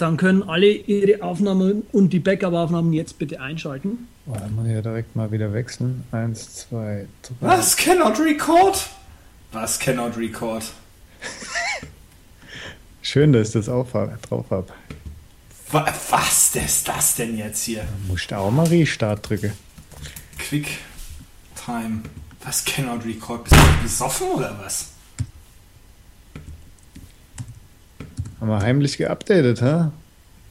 Dann können alle ihre Aufnahmen und die Backup-Aufnahmen jetzt bitte einschalten. Oh, dann muss ich ja direkt mal wieder wechseln. Eins, zwei, drei. Was? Cannot record? Was cannot record? Schön, dass ich das auch drauf habe. Was ist das denn jetzt hier? Musst du auch mal Restart drücken. Quick Time. Was cannot record? Bist du besoffen oder was? Haben wir heimlich geupdatet, hä?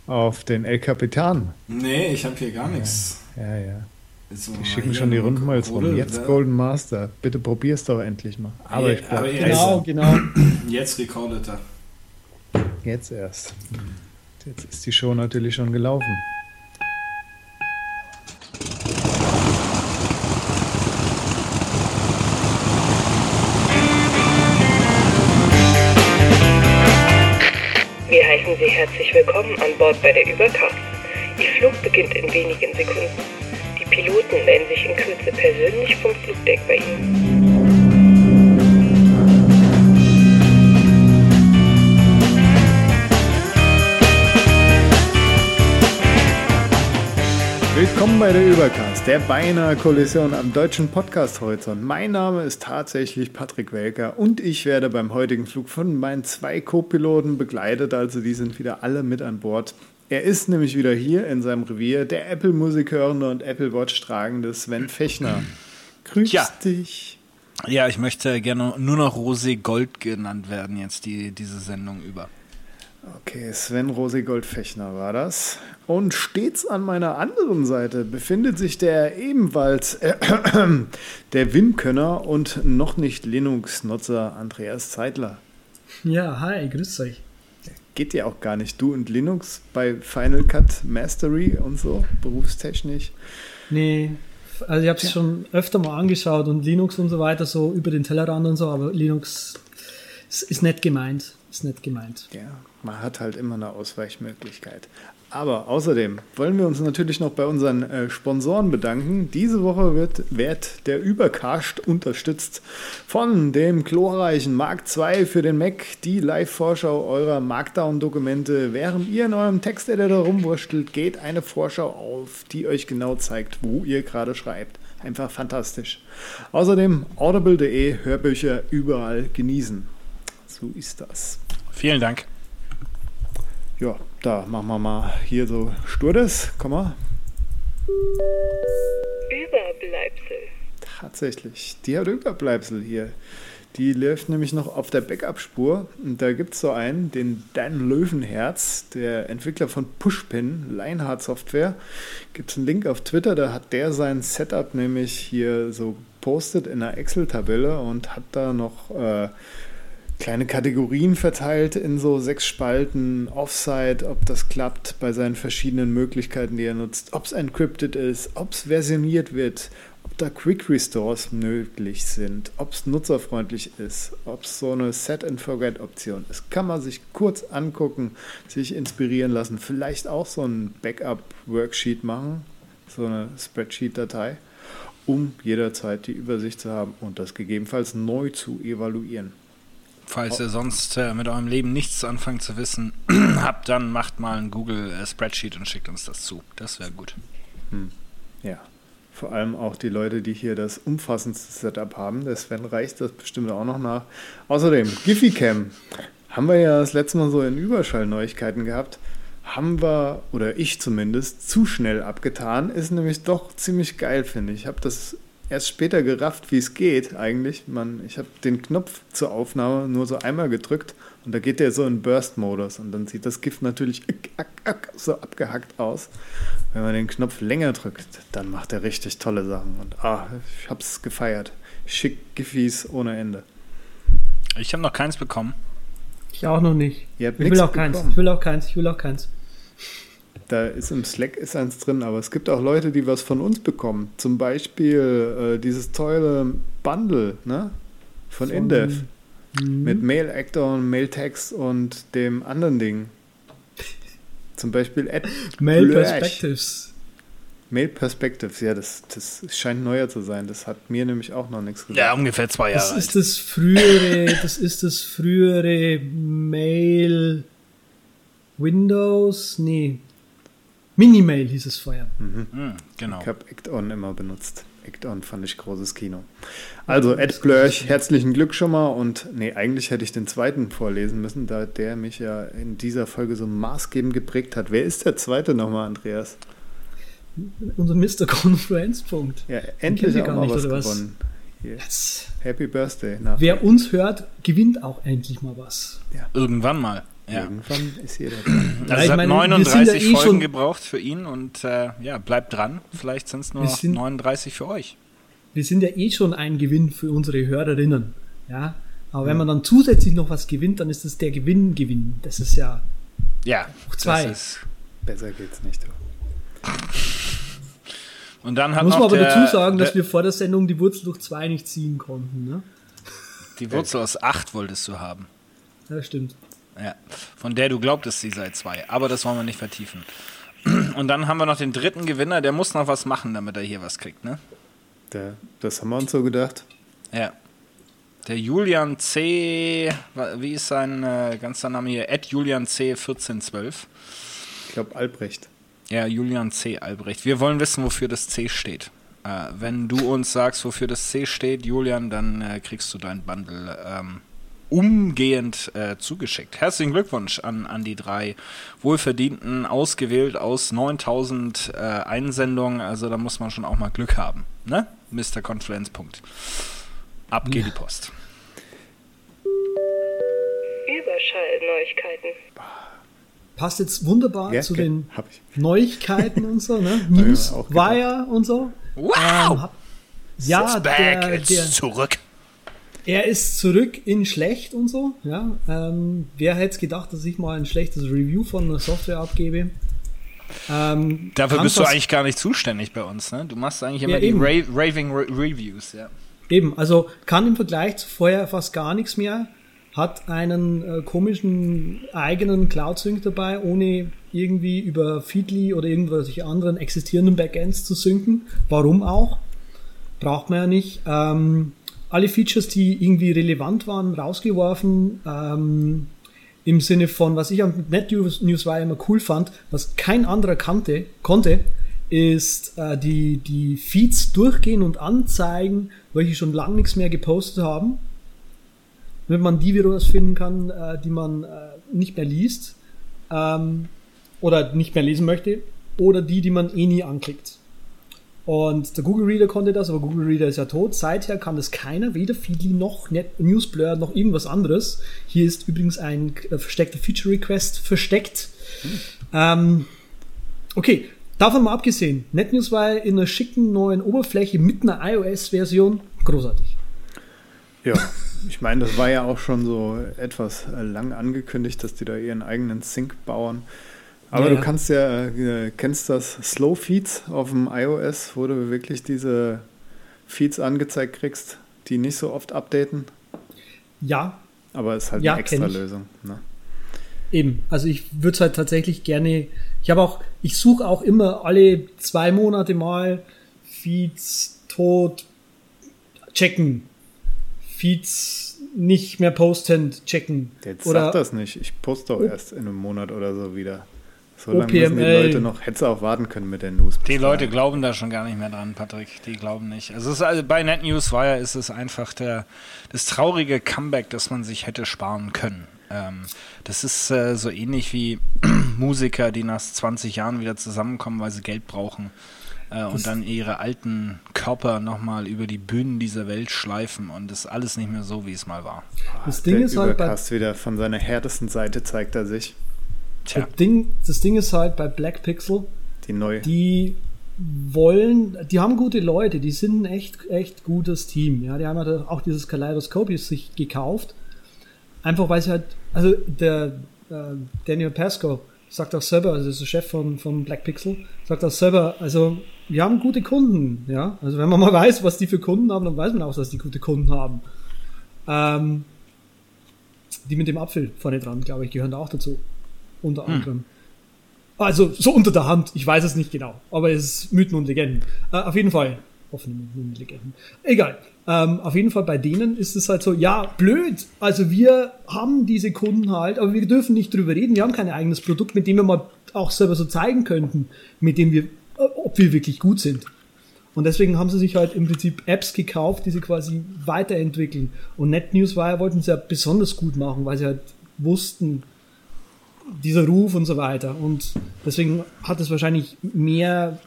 Auf den El Capitan. Nee, ich habe hier gar nichts. Ja, ja. So, die schicken schon die Rundmails rum. Jetzt? Golden Master. Bitte probier's doch endlich mal. Aber ich aber Genau, genau. Jetzt recordet er. Jetzt erst. Jetzt ist die Show natürlich schon gelaufen. Beginnt in wenigen Sekunden. Die Piloten melden sich in Kürze persönlich vom Flugdeck bei Ihnen. Willkommen bei der Übercast, der beinahe Kollision am deutschen Podcast-Horizont. Mein Name ist tatsächlich Patrick Welker und ich werde beim heutigen Flug von meinen zwei Co-Piloten begleitet, also die sind wieder alle mit an Bord. Er ist nämlich wieder hier in seinem Revier, der Apple-Musik hörende und Apple Watch tragende Sven Fechner. Grüß ja. dich. Ja, ich möchte gerne nur noch Rosé Gold genannt werden jetzt die, diese Sendung über. Okay, Sven Rosi-Goldfechner war das. Und stets an meiner anderen Seite befindet sich der ebenfalls äh, der Wim-Könner und noch nicht Linux-Nutzer Andreas Zeitler. Ja, hi, grüß euch. Geht ja auch gar nicht. Du und Linux bei Final Cut Mastery und so, berufstechnisch. Nee, also ich habe es ja. schon öfter mal angeschaut und Linux und so weiter, so über den Tellerrand und so, aber Linux ist, ist nett gemeint. Ist nett gemeint. Ja, man hat halt immer eine Ausweichmöglichkeit. Aber außerdem wollen wir uns natürlich noch bei unseren äh, Sponsoren bedanken. Diese Woche wird, wird der Übercast unterstützt von dem glorreichen Mark II für den Mac, die Live-Vorschau eurer Markdown-Dokumente. Während ihr in eurem Texteditor rumwurschtelt, geht eine Vorschau auf, die euch genau zeigt, wo ihr gerade schreibt. Einfach fantastisch. Außerdem audible.de Hörbücher überall genießen. So ist das. Vielen Dank. Ja, da machen wir mal hier so Sturdes. Komm mal. Überbleibsel. Tatsächlich, die hat Überbleibsel hier. Die läuft nämlich noch auf der Backup-Spur. Und da gibt es so einen, den Dan Löwenherz, der Entwickler von Pushpin, Lionheart Software. Gibt es einen Link auf Twitter, da hat der sein Setup nämlich hier so postet in einer Excel-Tabelle und hat da noch äh, kleine Kategorien verteilt in so sechs Spalten, Offsite, ob das klappt bei seinen verschiedenen Möglichkeiten, die er nutzt, ob es encrypted ist, ob es versioniert wird, ob da Quick Restores möglich sind, ob es nutzerfreundlich ist, ob es so eine Set-and-Forget-Option ist. Kann man sich kurz angucken, sich inspirieren lassen, vielleicht auch so ein Backup-Worksheet machen, so eine Spreadsheet-Datei, um jederzeit die Übersicht zu haben und das gegebenenfalls neu zu evaluieren. Falls ihr sonst äh, mit eurem Leben nichts anfangen zu wissen habt, dann macht mal ein Google äh, Spreadsheet und schickt uns das zu. Das wäre gut. Hm. Ja. Vor allem auch die Leute, die hier das umfassendste Setup haben. Der Sven reicht das bestimmt auch noch nach. Außerdem, GiffyCam. Haben wir ja das letzte Mal so in Überschallneuigkeiten gehabt. Haben wir, oder ich zumindest, zu schnell abgetan. Ist nämlich doch ziemlich geil, finde ich. Ich habe das erst später gerafft, wie es geht eigentlich. Man, ich habe den Knopf zur Aufnahme nur so einmal gedrückt und da geht der so in Burst-Modus und dann sieht das Gift natürlich so abgehackt aus. Wenn man den Knopf länger drückt, dann macht er richtig tolle Sachen und ah, ich habe es gefeiert. Schick Giffys ohne Ende. Ich habe noch keins bekommen. Ich auch noch nicht. Ich will auch keins. Ich will auch keins. Ich will auch keins. Da ist im Slack ist eins drin, aber es gibt auch Leute, die was von uns bekommen. Zum Beispiel äh, dieses tolle Bundle ne? von, von Indev. Mhm. Mit Mail Actor und Mail Text und dem anderen Ding. Zum Beispiel Mail Perspectives. Mail Perspectives, ja, das, das scheint neuer zu sein. Das hat mir nämlich auch noch nichts gesagt. Ja, ungefähr zwei Jahre. Das ist das frühere, das ist das frühere Mail Windows, nee. Minimail hieß es vorher. Hm, genau. Ich habe Act-On immer benutzt. Act-On fand ich großes Kino. Also, Ed Blörch, herzlichen Glück schon mal. Und nee, eigentlich hätte ich den zweiten vorlesen müssen, da der mich ja in dieser Folge so maßgebend geprägt hat. Wer ist der zweite nochmal, Andreas? Unser Mr. Konferenzpunkt. Ja, endlich auch mal nicht, was oder was? gewonnen. Yes. Happy Birthday. Nach Wer uns hört, gewinnt auch endlich mal was. Irgendwann mal. Ja. Irgendwann ist jeder dran. Also es hat meine, wir 39 sind ja eh Folgen schon- gebraucht für ihn und äh, ja, bleibt dran. Vielleicht sind es nur noch sind- 39 für euch. Wir sind ja eh schon ein Gewinn für unsere Hörerinnen. Ja. Aber wenn man dann zusätzlich noch was gewinnt, dann ist das der Gewinn, Gewinn. Das ist ja Ja, Hoch zwei. ist. Besser geht's nicht. Und dann hat Muss man aber der, dazu sagen, der, dass wir vor der Sendung die Wurzel durch zwei nicht ziehen konnten. Ne? die Wurzel aus 8 wolltest du haben. Ja, stimmt. Ja, von der du glaubtest, sie sei 2. Aber das wollen wir nicht vertiefen. Und dann haben wir noch den dritten Gewinner, der muss noch was machen, damit er hier was kriegt, ne? Da, das haben wir uns so gedacht. Ja. Der Julian C. Wie ist sein äh, ganzer Name hier? Ed Julian C. 1412. Ich glaube, Albrecht. Ja, Julian C. Albrecht. Wir wollen wissen, wofür das C steht. Äh, wenn du uns sagst, wofür das C steht, Julian, dann äh, kriegst du dein Bundle ähm, umgehend äh, zugeschickt. Herzlichen Glückwunsch an, an die drei Wohlverdienten, ausgewählt aus 9000 äh, Einsendungen. Also da muss man schon auch mal Glück haben. Ne? Mr. Confluence. Punkt. Ab geht die Post. Überschallneuigkeiten. Passt jetzt wunderbar Ja, zu den. Neuigkeiten und so, ne? News. Wire und so. Wow! Ähm, hab- ja, It's back, der, it's der, zurück. Er ist zurück in schlecht und so. Ja, ähm, wer hätte gedacht, dass ich mal ein schlechtes Review von einer Software abgebe? Ähm, Dafür bist du eigentlich gar nicht zuständig bei uns, ne? Du machst eigentlich immer Ja, die. Ra Raving Re Reviews, ja. Eben, also kann im Vergleich zu vorher fast gar nichts mehr, hat einen äh, komischen eigenen Cloud-Sync dabei, ohne irgendwie über Feedly oder irgendwelche anderen existierenden Backends zu synken. Warum auch? Braucht man ja nicht. Ähm, alle Features, die irgendwie relevant waren, rausgeworfen. Ähm, Im Sinne von, was ich am NetNews Newswire immer cool fand, was kein anderer kannte, konnte, ist äh, die, die Feeds durchgehen und anzeigen, welche schon lange nichts mehr gepostet haben. Damit man die wieder finden kann, äh, die man äh, nicht mehr liest ähm, oder nicht mehr lesen möchte oder die, die man eh nie anklickt. Und der Google Reader konnte das, aber Google Reader ist ja tot. Seither kann das keiner, weder Feedly noch Newsblur noch irgendwas anderes. Hier ist übrigens ein äh, versteckter Feature Request versteckt. Ähm, okay, davon mal abgesehen. NetNews war in einer schicken neuen Oberfläche mit einer iOS-Version großartig. Ja, ich meine, das war ja auch schon so etwas äh, lang angekündigt, dass die da ihren eigenen Sync bauen. Aber Ja, du kannst ja, äh, kennst das Slow Feeds auf dem iOS, wo du wirklich diese Feeds angezeigt kriegst, die nicht so oft updaten. Ja, Aber es ist halt Ja, eine extra. Lösung. Ne? Eben, also ich würde es halt tatsächlich gerne, ich habe auch, ich suche auch immer alle zwei Monate mal Feeds tot checken, Feeds nicht mehr postend checken. Jetzt Oder sag das nicht. Ich poste doch erst in einem Monat oder so wieder. So lange müssen die. Leute noch, hätte auch warten können mit der News. Die Leute glauben da schon gar nicht mehr dran, Patrick. Die glauben nicht. Also, es ist also bei NetNewsWire ist es einfach der, das traurige Comeback, das man sich hätte sparen können. Ähm, das ist äh, so ähnlich wie Musiker, die nach 20 Jahren wieder zusammenkommen, weil sie Geld brauchen äh, und dann ihre alten Körper nochmal über die Bühnen dieser Welt schleifen und das ist alles nicht mehr so, wie es mal war. das Ding der ist halt bei, Übercast wieder von seiner härtesten Seite zeigt er sich. Tja, das Ding, das Ding ist halt bei Black Pixel, Die neue. die wollen, die haben gute Leute, die sind ein echt, echt gutes Team. Ja, die haben halt auch dieses Kaleidoskop sich gekauft. Einfach weil sie halt, also der äh, Daniel Pasco sagt auch selber, also das ist der Chef von, von Black Pixel, sagt auch selber, also wir haben gute Kunden, ja. Also wenn man mal weiß, was die für Kunden haben, dann weiß man auch, dass die gute Kunden haben. Ähm, die mit dem Apfel vorne dran, glaube ich, gehören da auch dazu. Unter anderem. Also so unter der Hand, ich weiß es nicht genau, aber es ist Mythen und Legenden. Äh, auf jeden Fall. offene Legenden. Egal. Ähm, auf jeden Fall bei denen ist es halt so, ja, blöd. Also wir haben diese Kunden halt, aber wir dürfen nicht drüber reden. Wir haben kein eigenes Produkt, mit dem wir mal auch selber so zeigen könnten, mit dem wir, äh, ob wir wirklich gut sind. Und deswegen haben sie sich halt im Prinzip Apps gekauft, die sie quasi weiterentwickeln. Und NetNewsWire wollten sie ja besonders gut machen, weil sie halt wussten, dieser Ruf und so weiter. Und deswegen hat es wahrscheinlich mehr,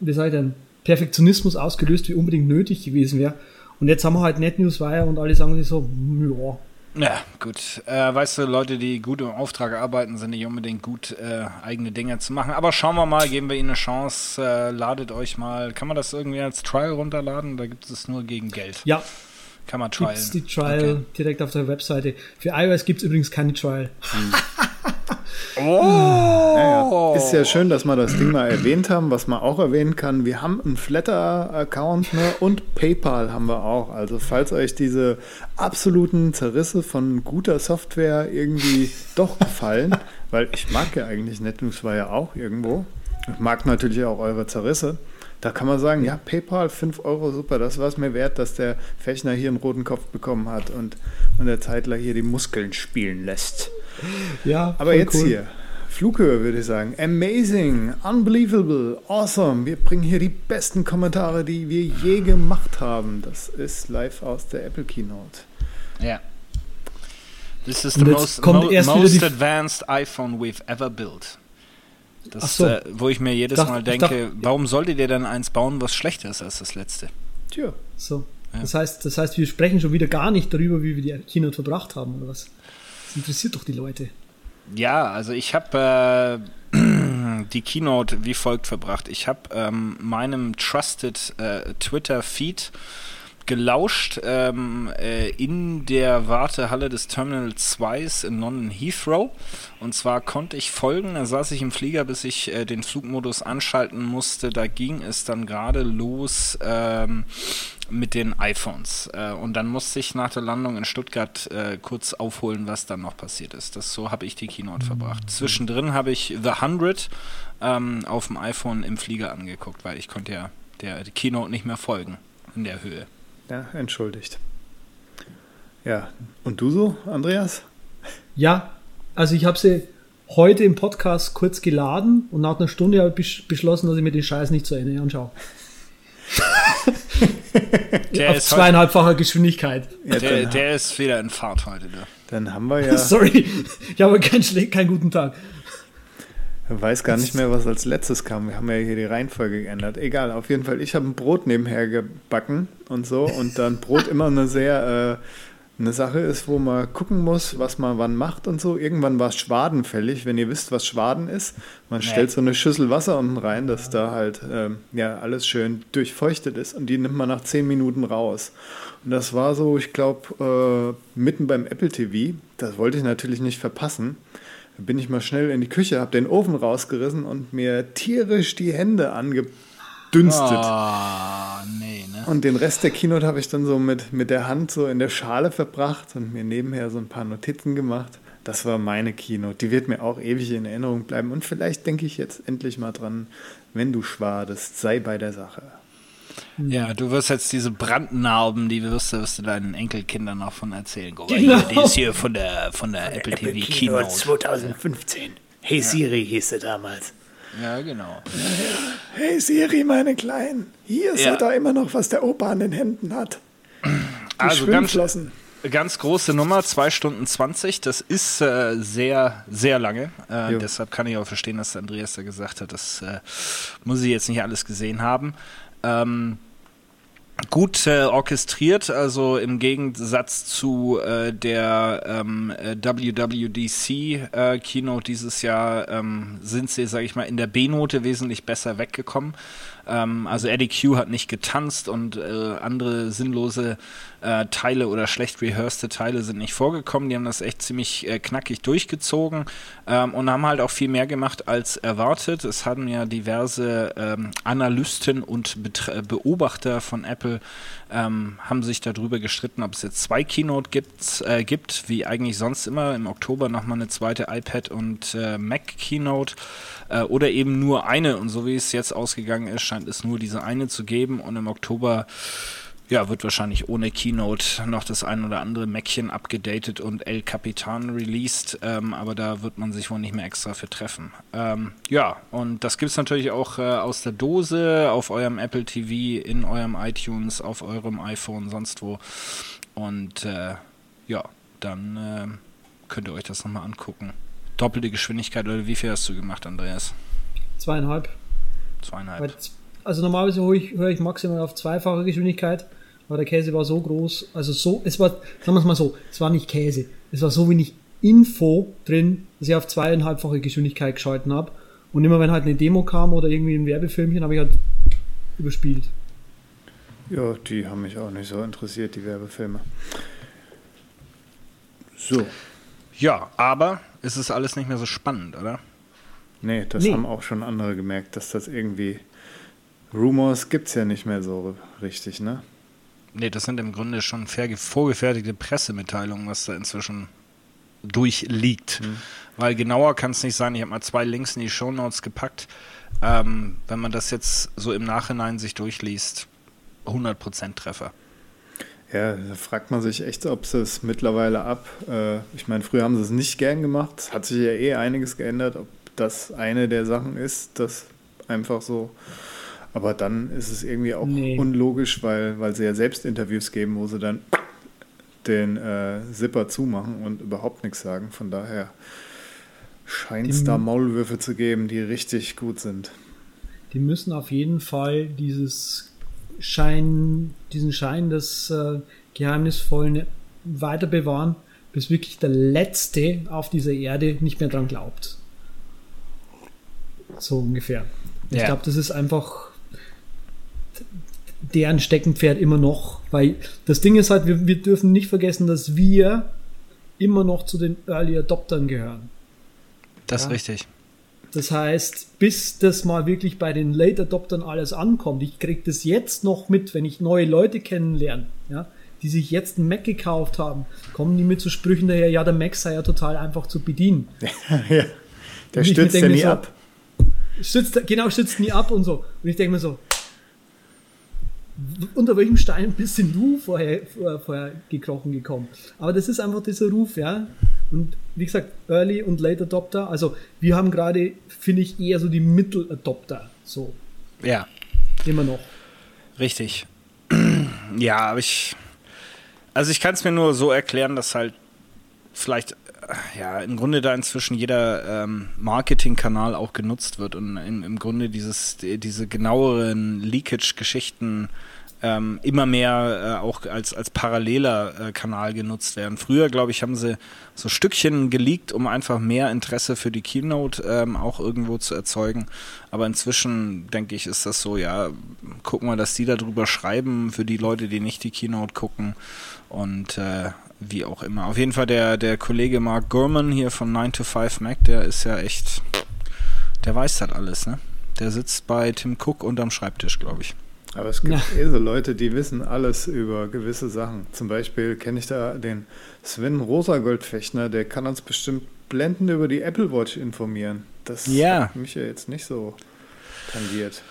wie soll ich denn, Perfektionismus ausgelöst, wie unbedingt nötig gewesen wäre. Und jetzt haben wir halt NetNewsWire und alle sagen sich so, ja, ja, gut. Äh, weißt du, Leute, die gut im Auftrag arbeiten, sind nicht unbedingt gut, äh, eigene Dinge zu machen. Aber schauen wir mal, geben wir ihnen eine Chance. Äh, ladet euch mal. Kann man das irgendwie als Trial runterladen? Da gibt es nur gegen Geld. Ja. Kann man trial. Gibt's die Trial okay. direkt auf der Webseite. Für iOS gibt es übrigens keine Trial. Hm. Oh! Naja, ist ja schön, dass wir das Ding mal erwähnt haben. Was man auch erwähnen kann, wir haben einen Flatter-Account ne? und PayPal haben wir auch. Also falls euch diese absoluten Zerrisse von guter Software irgendwie doch gefallen, weil ich mag ja eigentlich NetNews war ja auch irgendwo. Ich mag natürlich auch eure Zerrisse. Da kann man sagen, ja, PayPal 5 Euro, super, das war es mir wert, dass der Fechner hier einen roten Kopf bekommen hat und, und der Zeitler hier die Muskeln spielen lässt. Ja, aber jetzt cool. hier. Flughöhe würde ich sagen. Amazing, unbelievable, awesome. Wir bringen hier die besten Kommentare, die wir je gemacht haben. Das ist live aus der Apple Keynote. Ja. This is the most, mo most advanced iPhone we've ever built. Das, so. äh, wo ich mir jedes dacht, Mal denke, dacht, warum solltet ihr denn eins bauen, was schlechter ist als das letzte? Tja. So. Ja. Das, heißt, das heißt, wir sprechen schon wieder gar nicht darüber, wie wir die Keynote verbracht haben, oder was? Interessiert doch die Leute. Ja, also ich habe äh, die Keynote wie folgt verbracht. Ich habe ähm, meinem Trusted äh, Twitter-Feed gelauscht ähm, äh, in der Wartehalle des Terminal 2 in London Heathrow. Und zwar konnte ich folgen, da saß ich im Flieger, bis ich äh, den Flugmodus anschalten musste. Da ging es dann gerade los ähm, mit den iPhones. Äh, und dann musste ich nach der Landung in Stuttgart äh, kurz aufholen, was dann noch passiert ist. Das so habe ich die Keynote verbracht. Zwischendrin habe ich The 100 ähm, auf dem iPhone im Flieger angeguckt, weil ich konnte ja der Keynote nicht mehr folgen in der Höhe. Ja, entschuldigt. Ja, und du so, Andreas? Ja, also ich habe sie heute im Podcast kurz geladen und nach einer Stunde habe ich beschlossen, dass ich mir den Scheiß nicht zu Ende anschaue. der Auf zweieinhalbfacher Geschwindigkeit. Ja, der, der, ist wieder in Fahrt heute. Ne? Dann haben wir ja. Sorry, ich habe keinen, keinen guten Tag. Ich weiß gar nicht mehr, was als letztes kam. Wir haben ja hier die Reihenfolge geändert. Egal, auf jeden Fall. Ich habe ein Brot nebenher gebacken und so. Und dann Brot immer eine sehr äh, eine Sache ist, wo man gucken muss, was man wann macht und so. Irgendwann war es Schwaden fällig, wenn ihr wisst, was Schwaden ist. Man nee. stellt so eine Schüssel Wasser unten rein, dass da halt äh, ja alles schön durchfeuchtet ist und die nimmt man nach zehn Minuten raus. Und das war so, ich glaube, äh, mitten beim Apple TV. Das wollte ich natürlich nicht verpassen bin ich mal schnell in die Küche, habe den Ofen rausgerissen und mir tierisch die Hände angedünstet. Oh, nee, ne? Und den Rest der Keynote habe ich dann so mit, mit der Hand so in der Schale verbracht und mir nebenher so ein paar Notizen gemacht. Das war meine Keynote. Die wird mir auch ewig in Erinnerung bleiben. Und vielleicht denke ich jetzt endlich mal dran, wenn du schwadest, sei bei der Sache. Ja, du wirst jetzt diese Brandnarben, die wirst, wirst du deinen Enkelkindern noch von erzählen. Guck mal, genau. hier, die ist hier von der, von der von Apple, Apple TV Keynote. 2015. Hey Siri hieß sie damals. Ja, genau. Hey Siri, meine Kleinen, hier ist ja. da immer noch, was der Opa an den Händen hat. Die also ganz, ganz große Nummer, 2 Stunden 20, das ist äh, sehr, sehr lange. Äh, deshalb kann ich auch verstehen, dass Andreas da gesagt hat, das äh, muss ich jetzt nicht alles gesehen haben. Ähm, gut äh, orchestriert, also im Gegensatz zu äh, der ähm, äh, WWDC äh, dieses Jahr ähm, sind sie, sage ich mal, in der B-Note wesentlich besser weggekommen. Ähm, also Eddie Q hat nicht getanzt und äh, andere sinnlose äh, Teile oder schlecht rehearsed Teile sind nicht vorgekommen. Die haben das echt ziemlich äh, knackig durchgezogen ähm, und haben halt auch viel mehr gemacht als erwartet. Es haben ja diverse ähm, Analysten und Betra Beobachter von Apple ähm, haben sich darüber gestritten, ob es jetzt zwei Keynote gibt, äh, gibt wie eigentlich sonst immer. Im Oktober nochmal eine zweite iPad und äh, Mac Keynote äh, oder eben nur eine. Und so wie es jetzt ausgegangen ist, scheint es nur diese eine zu geben und im Oktober ja, wird wahrscheinlich ohne Keynote noch das ein oder andere Mäckchen abgedatet und El Capitan released, ähm, aber da wird man sich wohl nicht mehr extra für treffen. Ähm, ja, und das gibt es natürlich auch äh, aus der Dose, auf eurem Apple TV, in eurem iTunes, auf eurem iPhone, sonst wo. Und äh, ja, dann äh, könnt ihr euch das nochmal angucken. Doppelte Geschwindigkeit, oder wie viel hast du gemacht, Andreas? Zweieinhalb. Zweieinhalb. Also normalerweise höre ich, höre ich maximal auf zweifache Geschwindigkeit, aber der Käse war so groß, also so, es war, sagen wir es mal so, es war nicht Käse, es war so wenig Info drin, dass ich auf zweieinhalbfache Geschwindigkeit geschalten habe. Und immer wenn halt eine Demo kam oder irgendwie ein Werbefilmchen, habe ich halt überspielt. Ja, die haben mich auch nicht so interessiert, die Werbefilme. So. Ja, aber es ist alles nicht mehr so spannend, oder? Nee, das Nee. haben auch schon andere gemerkt, dass das irgendwie. Rumors gibt es ja nicht mehr so richtig, ne? Nee, das sind im Grunde schon vorgefertigte Pressemitteilungen, was da inzwischen durchliegt. Weil genauer kann es nicht sein. Ich habe mal zwei Links in die Shownotes gepackt. Ähm, wenn man das jetzt so im Nachhinein sich durchliest, 100% Treffer. Ja, da fragt man sich echt, ob sie es mittlerweile ab. Äh, ich meine, früher haben sie es nicht gern gemacht. Es hat sich ja eh einiges geändert, ob das eine der Sachen ist, das einfach so. Aber dann ist es irgendwie auch Nee. unlogisch, weil, weil sie ja selbst Interviews geben, wo sie dann den äh, Zipper zumachen und überhaupt nichts sagen. Von daher scheint es da Maulwürfe zu geben, die richtig gut sind. Die müssen auf jeden Fall dieses Schein, diesen Schein des äh, Geheimnisvollen weiter bewahren, bis wirklich der Letzte auf dieser Erde nicht mehr dran glaubt. So ungefähr. Ich Ja. glaube, das ist einfach deren Steckenpferd immer noch, weil das Ding ist halt, wir, wir dürfen nicht vergessen, dass wir immer noch zu den Early Adoptern gehören. Das ist Ja. richtig. Das heißt, bis das mal wirklich bei den Late Adoptern alles ankommt, ich kriege das jetzt noch mit, wenn ich neue Leute kennenlerne, ja, die sich jetzt einen Mac gekauft haben, kommen die mit so Sprüchen daher, ja, der Mac sei ja total einfach zu bedienen. ja. Der stürzt ja mir nie so, ab. Stützt, genau, stützt nie ab und so. Und ich denke mir so, unter welchem Stein bist denn du vorher, vorher, gekrochen gekommen? Aber das ist einfach dieser Ruf, ja. Und wie gesagt, Early und Late Adopter, also wir haben gerade, finde ich, eher so die Mittel Adopter, so, Ja, immer noch. richtig. ja, aber ich. Also ich kann es mir nur so erklären, dass halt vielleicht ja im Grunde da inzwischen jeder ähm, Marketingkanal auch genutzt wird und im, im Grunde dieses die, diese genaueren Leakage-Geschichten ähm, immer mehr äh, auch als als paralleler äh, Kanal genutzt werden. Früher glaube ich haben sie so Stückchen geleakt, um einfach mehr Interesse für die Keynote ähm, auch irgendwo zu erzeugen. Aber inzwischen denke ich ist das so ja gucken wir, dass die darüber schreiben für die Leute, die nicht die Keynote gucken und äh, wie auch immer. Auf jeden Fall der, der Kollege Mark Gurman hier von 9 to 5 Mac, der ist ja echt, der weiß das alles, ne? Der sitzt bei Tim Cook unterm Schreibtisch, glaube ich. Aber es gibt Ja. eh so Leute, die wissen alles über gewisse Sachen. Zum Beispiel kenne ich da den Sven Rosagoldfechner, der kann uns bestimmt blendend über die Apple Watch informieren. Das Ja. hat mich ja jetzt nicht so tangiert.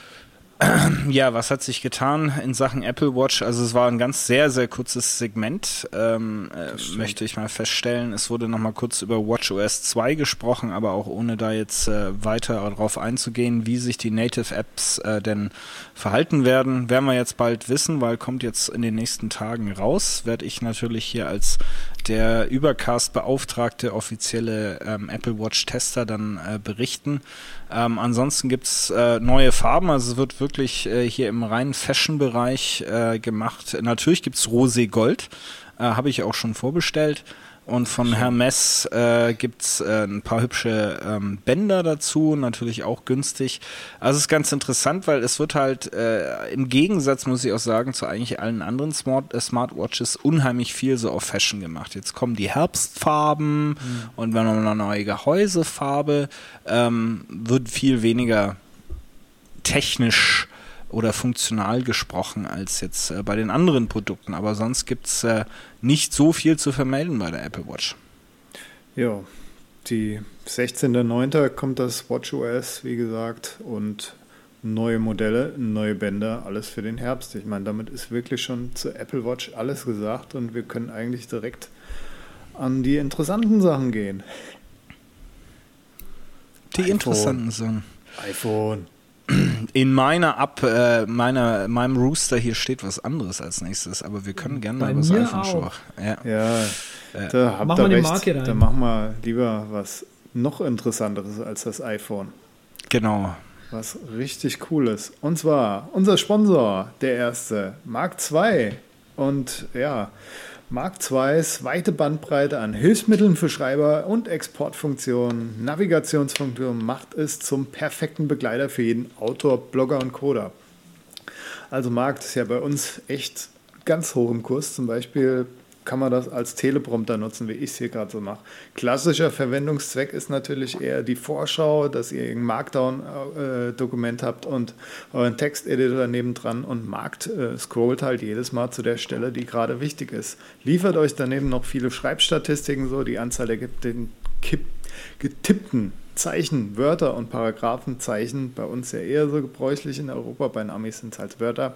Ja, was hat sich getan in Sachen Apple Watch? Also es war ein ganz sehr, sehr kurzes Segment, ähm, äh, möchte ich mal feststellen. Es wurde nochmal kurz über WatchOS 2 gesprochen, aber auch ohne da jetzt äh, weiter darauf einzugehen, wie sich die Native Apps äh, denn verhalten werden, werden wir jetzt bald wissen, weil kommt jetzt in den nächsten Tagen raus. Werde ich natürlich hier als der Übercast-beauftragte offizielle ähm, Apple Watch-Tester dann äh, berichten. Ähm, ansonsten gibt's äh, neue Farben, also es wird wirklich äh, hier im reinen Fashion-Bereich äh, gemacht. Natürlich gibt's Rosé Gold, äh, habe ich auch schon vorbestellt. Und von Hermes äh, gibt's äh, ein paar hübsche ähm, Bänder dazu, natürlich auch günstig. Also es ist ganz interessant, weil es wird halt äh, im Gegensatz, muss ich auch sagen, zu eigentlich allen anderen Smart, äh, Smartwatches unheimlich viel so auf Fashion gemacht. Jetzt kommen die Herbstfarben und wenn man eine neue Gehäusefarbe, ähm, wird viel weniger technisch oder funktional gesprochen als jetzt äh, bei den anderen Produkten. Aber sonst gibt's äh, nicht so viel zu vermelden bei der Apple Watch. Ja, die 16.09. kommt das WatchOS, wie gesagt, und neue Modelle, neue Bänder, alles für den Herbst. Ich meine, damit ist wirklich schon zur Apple Watch alles gesagt und wir können eigentlich direkt an die interessanten Sachen gehen. Die iPhone. interessanten Sachen. iPhone. In meiner Ab, äh, meiner, meinem Rooster hier steht was anderes als nächstes, aber wir können gerne Bei mal über das mir iPhone schauen. Ja. Ja, da habt Mach ihr recht. Marke rein. Da machen wir lieber was noch interessanteres als das iPhone. Genau. Was richtig cool ist. Und zwar unser Sponsor, der erste, Mark II. Und ja, Mark IIs weite Bandbreite an Hilfsmitteln für Schreiber und Exportfunktionen, Navigationsfunktionen macht es zum perfekten Begleiter für jeden Autor, Blogger und Coder. Also Markt ist ja bei uns echt ganz hoch im Kurs. Zum Beispiel kann man das als Teleprompter nutzen, wie ich es hier gerade so mache. Klassischer Verwendungszweck ist natürlich eher die Vorschau, dass ihr ein Markdown-Dokument habt und euren Texteditor nebendran und Markt äh, scrollt halt jedes Mal zu der Stelle, die gerade wichtig ist. Liefert euch daneben noch viele Schreibstatistiken, so die Anzahl der getippten Zeichen, Wörter und Paragraphenzeichen, bei uns ja eher so gebräuchlich in Europa, bei den Amis sind es halt Wörter,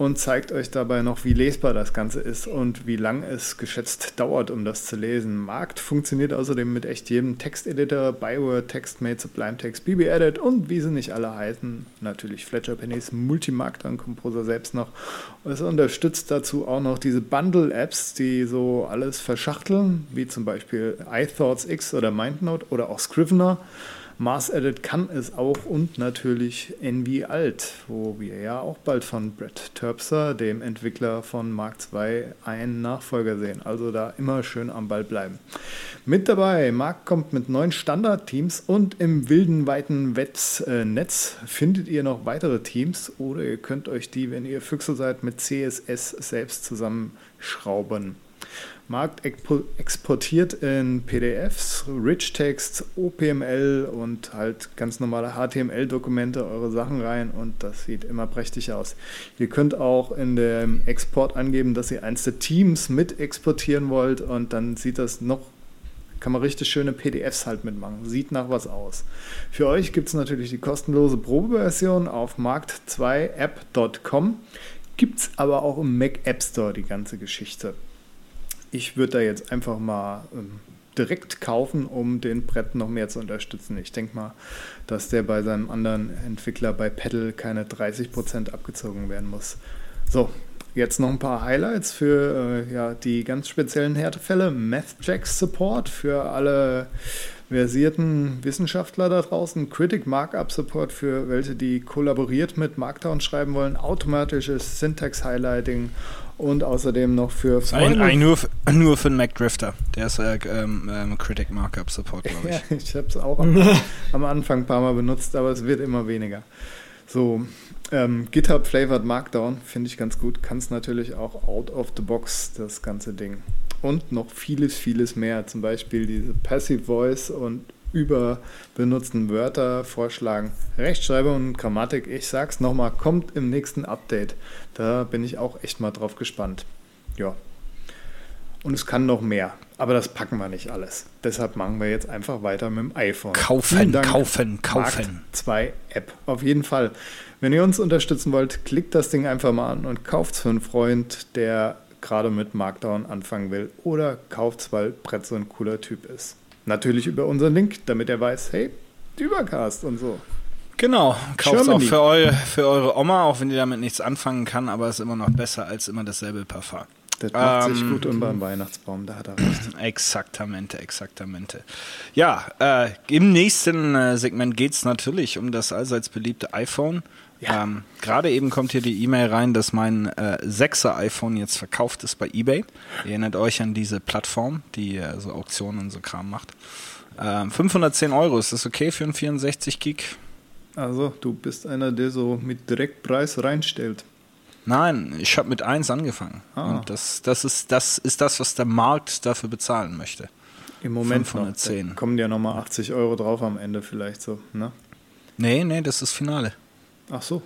und zeigt euch dabei noch, wie lesbar das Ganze ist und wie lang es geschätzt dauert, um das zu lesen. Markt funktioniert außerdem mit echt jedem Texteditor, Byword, TextMate, Sublime Text, BB-Edit und wie sie nicht alle heißen. Natürlich Fletcher Pennys Multimarkt an Composer selbst noch. Es unterstützt dazu auch noch diese Bundle-Apps, die so alles verschachteln, wie zum Beispiel iThoughts X oder MindNote oder auch Scrivener. Mars Edit kann es auch und natürlich Envy Alt, wo wir ja auch bald von Brett Terpster, dem Entwickler von Mark II, einen Nachfolger sehen. Also da immer schön am Ball bleiben. Mit dabei, Mark kommt mit neuen Standardteams und im wilden, weiten äh, Netz findet ihr noch weitere Teams oder ihr könnt euch die, wenn ihr Füchse seid, mit CSS selbst zusammenschrauben. Markt expo- exportiert in PDFs, Rich Text, OPML und halt ganz normale HTML-Dokumente eure Sachen rein und das sieht immer prächtig aus. Ihr könnt auch in dem Export angeben, dass ihr eins der Teams mit exportieren wollt und dann sieht das noch kann man richtig schöne PDFs halt mitmachen. Sieht nach was aus. Für euch gibt es natürlich die kostenlose Probeversion auf markt2app.com. Gibt es aber auch im Mac App Store die ganze Geschichte. Ich würde da jetzt einfach mal ähm, direkt kaufen, um den Brett noch mehr zu unterstützen. Ich denke mal, dass der bei seinem anderen Entwickler bei Pedal keine 30% abgezogen werden muss. So, jetzt noch ein paar Highlights für äh, ja, die ganz speziellen Härtefälle. MathJax Support für alle versierten Wissenschaftler da draußen, Critic Markup Support für welche, die kollaboriert mit Markdown schreiben wollen, automatisches Syntax Highlighting und außerdem noch für Freunde. ein nur, nur für den Mac Drifter. Der ist äh, ähm, ähm, Critic Markup Support, glaube ich. Ja, ich habe es auch am, am Anfang ein paar Mal benutzt, aber es wird immer weniger. So, ähm, GitHub Flavored Markdown finde ich ganz gut. Kannst natürlich auch out of the box das ganze Ding. Und noch vieles, vieles mehr. Zum Beispiel diese Passive Voice und überbenutzten Wörter vorschlagen. Rechtschreibung und Grammatik, ich sag's nochmal, kommt im nächsten Update. Da bin ich auch echt mal drauf gespannt. Ja, und es kann noch mehr. Aber das packen wir nicht alles. Deshalb machen wir jetzt einfach weiter mit dem iPhone. Kaufen, Dank, kaufen, kaufen. 2 App. Auf jeden Fall. Wenn ihr uns unterstützen wollt, klickt das Ding einfach mal an und kauft es für einen Freund, der gerade mit Markdown anfangen will. Oder kauft es, weil Brett so ein cooler Typ ist. Natürlich über unseren Link, damit er weiß, hey, Übercast und so. Genau, kauft auch für, eu, für eure Oma, auch wenn die damit nichts anfangen kann, aber es ist immer noch besser als immer dasselbe Parfum. Das macht sich Ähm, gut und beim Weihnachtsbaum, da hat er recht. Exaktamente, exaktamente. Ja, äh, im nächsten äh, Segment geht es natürlich um das allseits beliebte iPhone. Ja. Ähm, Gerade eben kommt hier die E-Mail rein, dass mein äh, 6er iPhone jetzt verkauft ist bei eBay. Ihr erinnert euch an diese Plattform, die äh, so Auktionen und so Kram macht. Ähm, 510 Euro, ist das okay für einen 64 Gig? Also, du bist einer, der so mit Direktpreis reinstellt. Nein, ich habe mit 1 angefangen. Ah. Und das, das, ist, das ist das, was der Markt dafür bezahlen möchte. Im Moment 510. noch. Da kommen ja nochmal 80 Euro drauf am Ende vielleicht so, ne? Nee, nee, das ist Finale. Ach so.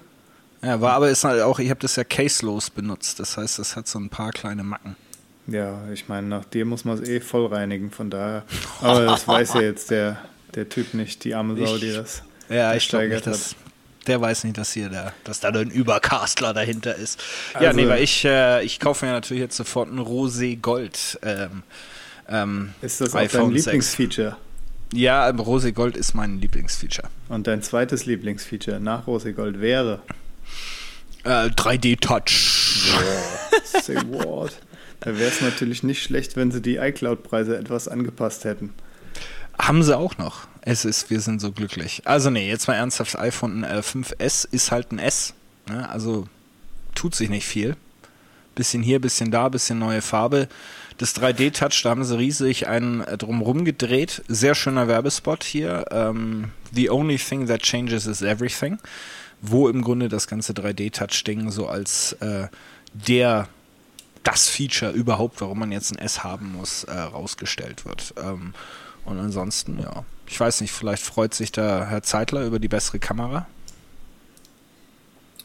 Ja, war aber ist halt auch, ich habe das ja caselos benutzt. Das heißt, das hat so ein paar kleine Macken. Ja, ich meine, nach dir muss man es eh voll reinigen, von daher. Aber das weiß ja jetzt der, der Typ nicht, die arme Sau, die das Ja, ich glaube nicht, dass, Der weiß nicht, dass hier der, dass da ein Übercastler dahinter ist. ja, Also- nee, weil ich, äh, ich kaufe mir natürlich jetzt sofort ein Rosé Gold. Ähm, ähm, Ist das auch iPhone dein 6. Lieblingsfeature? Ja, Rosé Gold ist mein Lieblingsfeature. Und dein zweites Lieblingsfeature nach Rosegold wäre? Äh, 3D-Touch. Say what? Da wäre es natürlich nicht schlecht, wenn sie die iCloud-Preise etwas angepasst hätten. Haben sie auch noch. Es ist, wir sind so glücklich. Also nee, jetzt mal ernsthaft, iPhone äh, 5S ist halt ein S. Ne? Also tut sich nicht viel. Bisschen hier, bisschen da, bisschen neue Farbe. Das 3D-Touch, da haben sie riesig einen äh, drumrum gedreht. Sehr schöner Werbespot hier. Ähm, The only thing that changes is everything. Wo im Grunde das ganze 3D-Touch-Ding so als äh, der das Feature überhaupt, warum man jetzt ein S haben muss, äh, rausgestellt wird. Ähm, und ansonsten, ja, ich weiß nicht, vielleicht freut sich da Herr Zeitler über die bessere Kamera.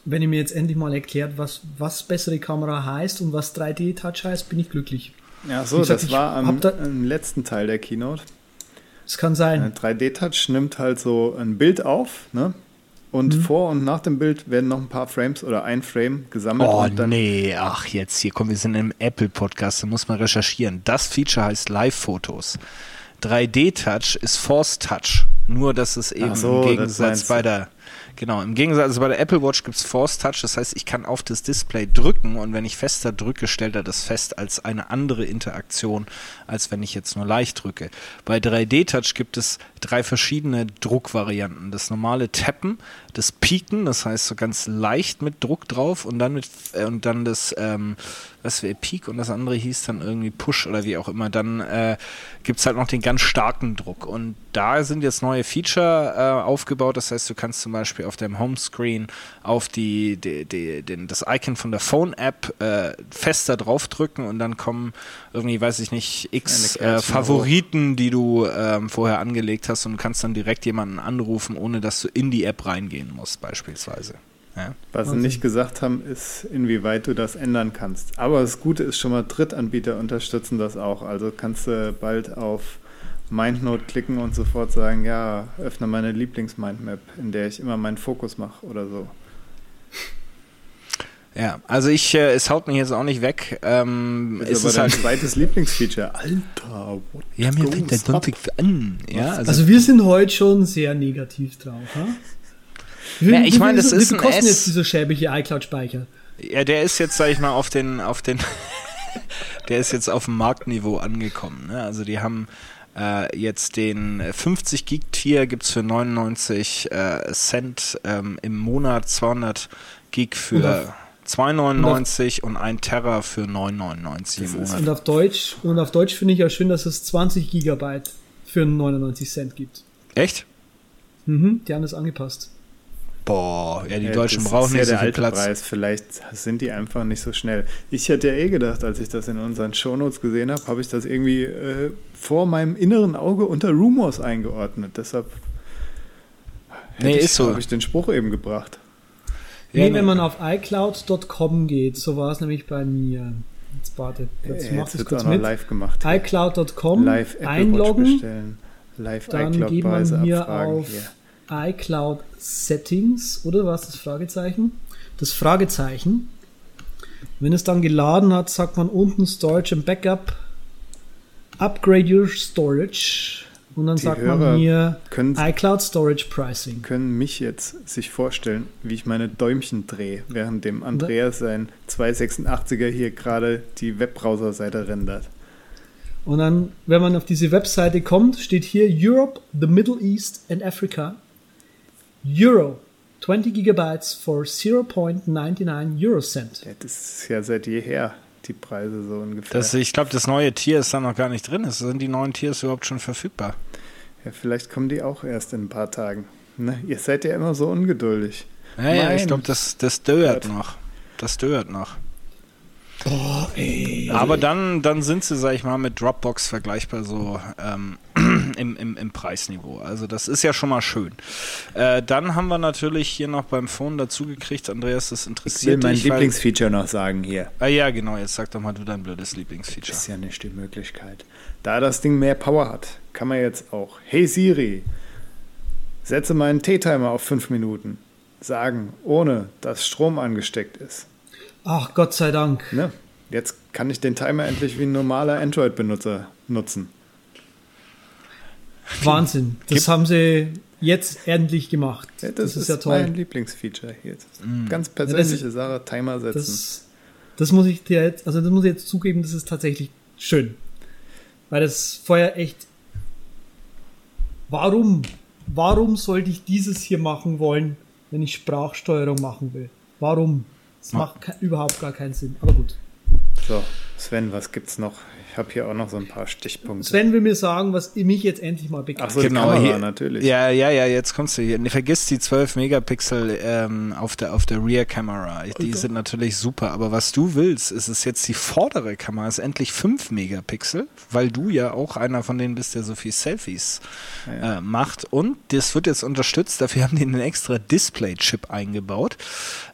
Wenn ihr mir jetzt endlich mal erklärt, was, was bessere Kamera heißt und was 3D-Touch heißt, bin ich glücklich. Ja, so, gesagt, das war am, da- am letzten Teil der Keynote. Es kann sein. Ein 3D-Touch nimmt halt so ein Bild auf, ne? Und Mhm. vor und nach dem Bild werden noch ein paar Frames oder ein Frame gesammelt Oh und dann nee, ach jetzt hier, komm, wir sind im Apple-Podcast, da muss man recherchieren. Das Feature heißt Live-Fotos. 3D-Touch ist Force-Touch, nur dass es eben so, im Gegensatz bei der Genau, im Gegensatz also bei der Apple Watch gibt es Force Touch, das heißt, ich kann auf das Display drücken und wenn ich fester drücke, stellt er das fest als eine andere Interaktion, als wenn ich jetzt nur leicht drücke. Bei 3D Touch gibt es drei verschiedene Druckvarianten. Das normale Tappen, das Pieken, das heißt so ganz leicht mit Druck drauf und dann mit äh, und dann das ähm, was wäre Peak und das andere hieß dann irgendwie Push oder wie auch immer. Dann äh, gibt es halt noch den ganz starken Druck. Und da sind jetzt neue Feature äh, aufgebaut. Das heißt, du kannst zum Beispiel auf deinem Homescreen auf die, die, die, den, das Icon von der Phone-App äh, fester draufdrücken und dann kommen irgendwie, weiß ich nicht, x äh, Favoriten, die du ähm, vorher angelegt hast und kannst dann direkt jemanden anrufen, ohne dass du in die App reingehen musst, beispielsweise. Ja. Was sie nicht gesagt haben, ist, inwieweit du das ändern kannst. Aber das Gute ist schon mal, Drittanbieter unterstützen das auch. Also kannst du bald auf MindNote klicken und sofort sagen, ja, öffne meine Lieblings-Mindmap, in der ich immer meinen Fokus mache oder so. Ja, also ich, äh, es haut mich jetzt auch nicht weg. Ähm, Ist es aber ist dein halt. zweites Lieblingsfeature. Alter, what Ja, mir fängt der? Sonntag an. Ja, also, Also wir sind heute schon sehr negativ drauf. Ha? Wie, Ja, ich wie- meine, wie- das wie ist viel ein kostet S. jetzt dieser schäbige iCloud-Speicher? ja, der ist jetzt, sag ich mal, auf den, auf den, der ist jetzt auf dem Marktniveau angekommen. Ne? Also die haben äh, jetzt den 50 Gig Tier gibt's für 99 äh, Cent ähm, im Monat, 200 Gig Und für auf- 2,99 und, ein Terra für 9,99 im Monat. Und auf Deutsch, und auf Deutsch finde ich ja schön, dass es 20 Gigabyte für 99 Cent gibt. Echt? Mhm, die haben das angepasst. Boah, ja, die Ja, Deutschen brauchen ja so der viel alte Platz. Preis. Vielleicht sind die einfach nicht so schnell. Ich hätte ja eh gedacht, als ich das in unseren Shownotes gesehen habe, habe ich das irgendwie äh, vor meinem inneren Auge unter Rumors eingeordnet. Deshalb Nee, ich, ist so. habe ich den Spruch eben gebracht. Ja, nee, ne- wenn man auf iCloud.com geht, so war es nämlich bei mir. Jetzt warte, jetzt Äh, mach wird kurz auch noch mit. live gemacht. iCloud.com einloggen. Live dann iCloud geht man hier abfragen auf hier. iCloud Settings, oder was das Fragezeichen? Das Fragezeichen. Wenn es dann geladen hat, sagt man unten Storage and Backup, Upgrade your Storage und dann Die sagt Hörer man hier können- iCloud Storage Pricing. können mich jetzt sich vorstellen, wie ich meine Däumchen drehe, während dem Andreas sein 286er hier gerade die Webbrowser-Seite rendert. Und dann, wenn man auf diese Webseite kommt, steht hier Europe, the Middle East and Africa. Euro. 20 Gigabytes for 0.99 Euro Cent. Ja, das ist ja seit jeher die Preise so ungefähr. Das, ich glaube, das neue Tier ist da noch gar nicht drin. Sind die neuen Tiers überhaupt schon verfügbar? ja, vielleicht kommen die auch erst in ein paar Tagen. Ne? Ihr seid ja immer so ungeduldig. Ja, ja, ich glaube, das, das dauert Gott. noch. Das dauert noch. Oh, ey. Aber dann, dann sind sie, sag ich mal, mit Dropbox vergleichbar so ähm, im, im, im Preisniveau. Also das ist ja schon mal schön. Äh, dann haben wir natürlich hier noch beim Phone dazugekriegt, Andreas, das Ich will interessiert mein dich. weil- Lieblingsfeature noch sagen hier. Ah ja, genau, jetzt sag doch mal du dein blödes Lieblingsfeature. Ist ja nicht die Möglichkeit. Da das Ding mehr Power hat, kann man jetzt auch, hey Siri, setze meinen T-Timer auf 5 Minuten. sagen, ohne dass Strom angesteckt ist. Ach, Gott sei Dank. Ne? Jetzt kann ich den Timer endlich wie ein normaler Android-Benutzer nutzen. Wahnsinn. Das haben sie jetzt endlich gemacht. Ja, das, ist, ja mein toll. Lieblingsfeature hier. Ganz persönliche Sache, Timer setzen. Das, das muss ich dir jetzt, also das muss ich jetzt zugeben, das ist tatsächlich schön. Weil das vorher echt. Warum? Warum sollte ich dieses hier machen wollen, wenn ich Sprachsteuerung machen will? Warum? Das macht überhaupt gar keinen Sinn. Aber gut. So, Sven, was gibt's noch? Ich habe hier auch noch so ein paar Stichpunkte. Sven will mir sagen, was mich jetzt endlich mal Ach begeistert. so, die Genau, Kamera hier- natürlich. Ja, ja, ja, jetzt kommst du hier. Ne, Vergiss die 12 Megapixel ähm, auf der, auf der Rear-Kamera. Die Alter. sind natürlich super, aber was du willst, ist es jetzt die vordere Kamera, ist endlich 5 Megapixel, weil du ja auch einer von denen bist, der so viel Selfies äh, macht. Und das wird jetzt unterstützt, dafür haben die einen extra Display-Chip eingebaut,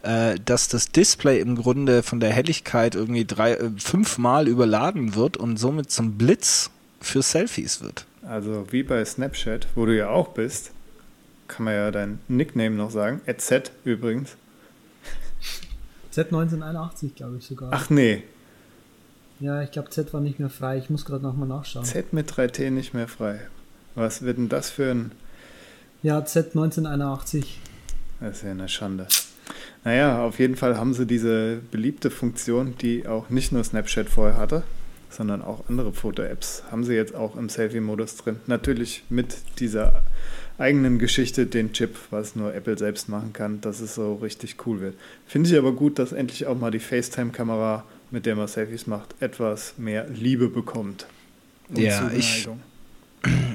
äh, dass das Display im Grunde von der Helligkeit irgendwie drei, äh, fünfmal überladen wird und somit zum Blitz für Selfies wird. Also wie bei Snapchat, wo du ja auch bist, kann man ja dein Nickname noch sagen. Z übrigens. Z1981, glaube ich sogar. Ach nee, Ja, ich glaube, Z war nicht mehr frei. Ich muss gerade nochmal nachschauen. Z mit 3T nicht mehr frei. Was wird denn das für ein... Ja, Z1981. Das ist ja eine Schande. Naja, auf jeden Fall haben sie diese beliebte Funktion, die auch nicht nur Snapchat vorher hatte, sondern auch andere Foto-Apps, haben sie jetzt auch im Selfie-Modus drin. Natürlich mit dieser eigenen Geschichte, den Chip, was nur Apple selbst machen kann, dass es so richtig cool wird. Finde ich aber gut, dass endlich auch mal die FaceTime-Kamera, mit der man Selfies macht, etwas mehr Liebe bekommt. Ja, ich-.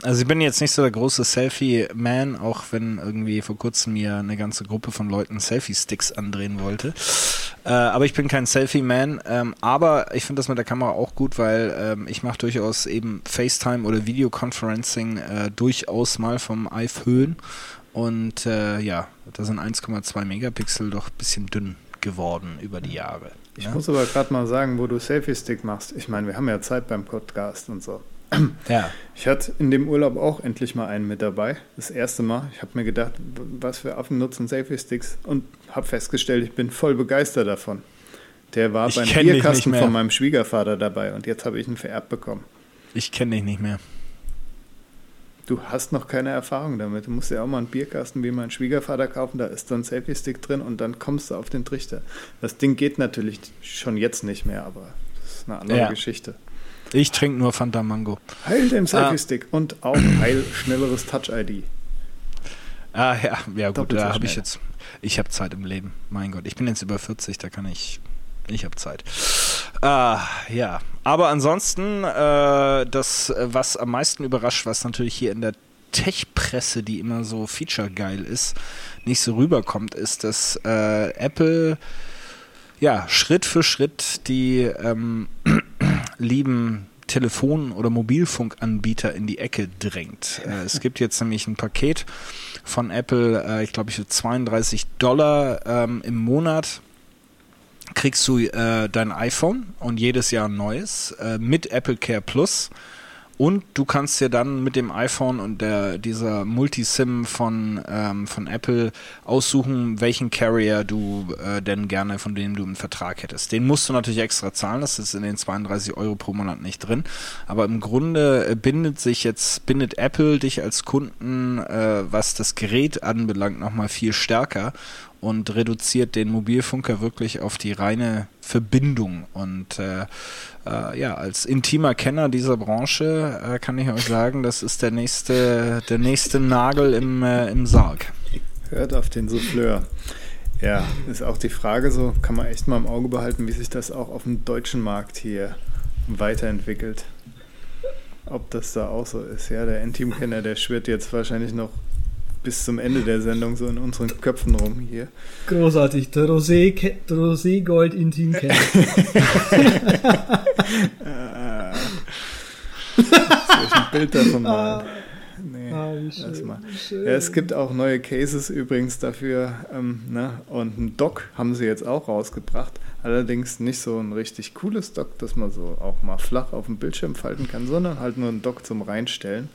Also ich bin jetzt nicht so der große Selfie-Man, auch wenn irgendwie vor kurzem mir eine ganze Gruppe von Leuten Selfie-Sticks andrehen wollte. Äh, aber ich bin kein Selfie-Man. Ähm, aber ich finde das mit der Kamera auch gut, weil ähm, ich mache durchaus eben FaceTime oder Videoconferencing äh, durchaus mal vom iPhone. Und äh, ja, da sind 1,2 Megapixel doch ein bisschen dünn geworden über die Jahre. Ich ja? muss aber gerade mal sagen, wo du Selfie-Stick machst. Ich meine, wir haben ja Zeit beim Podcast und so. ja. Ich hatte in dem Urlaub auch endlich mal einen mit dabei. Das erste Mal. Ich habe mir gedacht, was für Affen nutzen Selfie-Sticks und habe festgestellt, ich bin voll begeistert davon. Der war Ich beim Bierkasten von meinem Schwiegervater dabei und jetzt habe ich ihn vererbt bekommen. Ich kenne dich nicht mehr. Du hast noch keine Erfahrung damit. Du musst ja auch mal einen Bierkasten wie mein Schwiegervater kaufen, da ist dann ein Selfie-Stick drin und dann kommst du auf den Trichter. Das Ding geht natürlich schon jetzt nicht mehr, aber das ist eine andere Ja. Geschichte. Ich trinke nur Fanta Mango. Heil Ah. den Selfie-Stick und auch heil schnelleres Touch-ID. Ah ja, ja gut, Doppelt da habe ich jetzt, ich habe Zeit im Leben. Mein Gott, ich bin jetzt über 40, da kann ich, ich habe Zeit. Ah, ja, aber ansonsten, äh, das, was am meisten überrascht, was natürlich hier in der Tech-Presse, die immer so feature-geil ist, nicht so rüberkommt, ist, dass äh, Apple ja Schritt für Schritt die ähm, lieben Telefon- oder Mobilfunkanbieter in die Ecke drängt. Äh, es gibt jetzt nämlich ein Paket von Apple, äh, ich glaube, ich für 32 Dollar ähm, im Monat kriegst du äh, dein iPhone und jedes Jahr ein neues äh, mit Apple Care Plus. Und du kannst dir dann mit dem iPhone und der, dieser Multisim von, ähm, von Apple aussuchen, welchen Carrier du äh, denn gerne, von dem du einen Vertrag hättest. Den musst du natürlich extra zahlen, das ist in den 32 Euro pro Monat nicht drin. Aber im Grunde äh, bindet sich jetzt, bindet Apple dich als Kunden, äh, was das Gerät anbelangt, nochmal viel stärker und reduziert den Mobilfunker wirklich auf die reine Verbindung. Und äh, äh, ja, als intimer Kenner dieser Branche äh, kann ich euch sagen, das ist der nächste, der nächste Nagel im, äh, im Sarg. Hört auf den Souffleur. Ja, ist auch die Frage so, kann man echt mal im Auge behalten, wie sich das auch auf dem deutschen Markt hier weiterentwickelt. Ob das da auch so ist. Ja, der Endteam-Kenner, der schwirrt jetzt wahrscheinlich noch bis zum Ende der Sendung so in unseren Köpfen rum hier. Großartig. Der Rosé, Rosé Gold Intim Kenner. Soll ich ein Bild davon malen? Nee. Ah, wie lass schön, mal. schön. Ja, es gibt auch neue Cases übrigens dafür. Ähm, ne? Und ein Dock haben sie jetzt auch rausgebracht. Allerdings nicht so ein richtig cooles Dock, das man so auch mal flach auf dem Bildschirm falten kann, sondern halt nur ein Dock zum Reinstellen.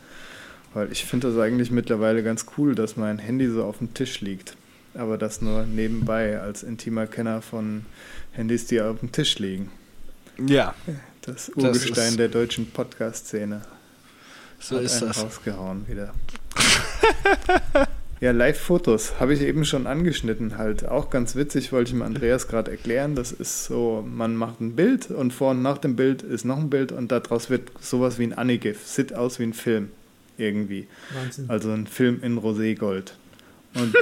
Weil ich finde das eigentlich mittlerweile ganz cool, dass mein Handy so auf dem Tisch liegt. Aber das nur nebenbei als intimer Kenner von Handys, die auf dem Tisch liegen. Ja, Das Das Urgestein ist- der deutschen Podcast-Szene. so Hat ist das. rausgehauen wieder. ja, Live-Fotos habe ich eben schon angeschnitten halt. Auch ganz witzig, wollte ich dem Andreas gerade erklären. Das ist so, man macht ein Bild und vor und nach dem Bild ist noch ein Bild und daraus wird sowas wie ein Anigif. Sieht aus wie ein Film irgendwie. Wahnsinn. Also ein Film in Roségold. Und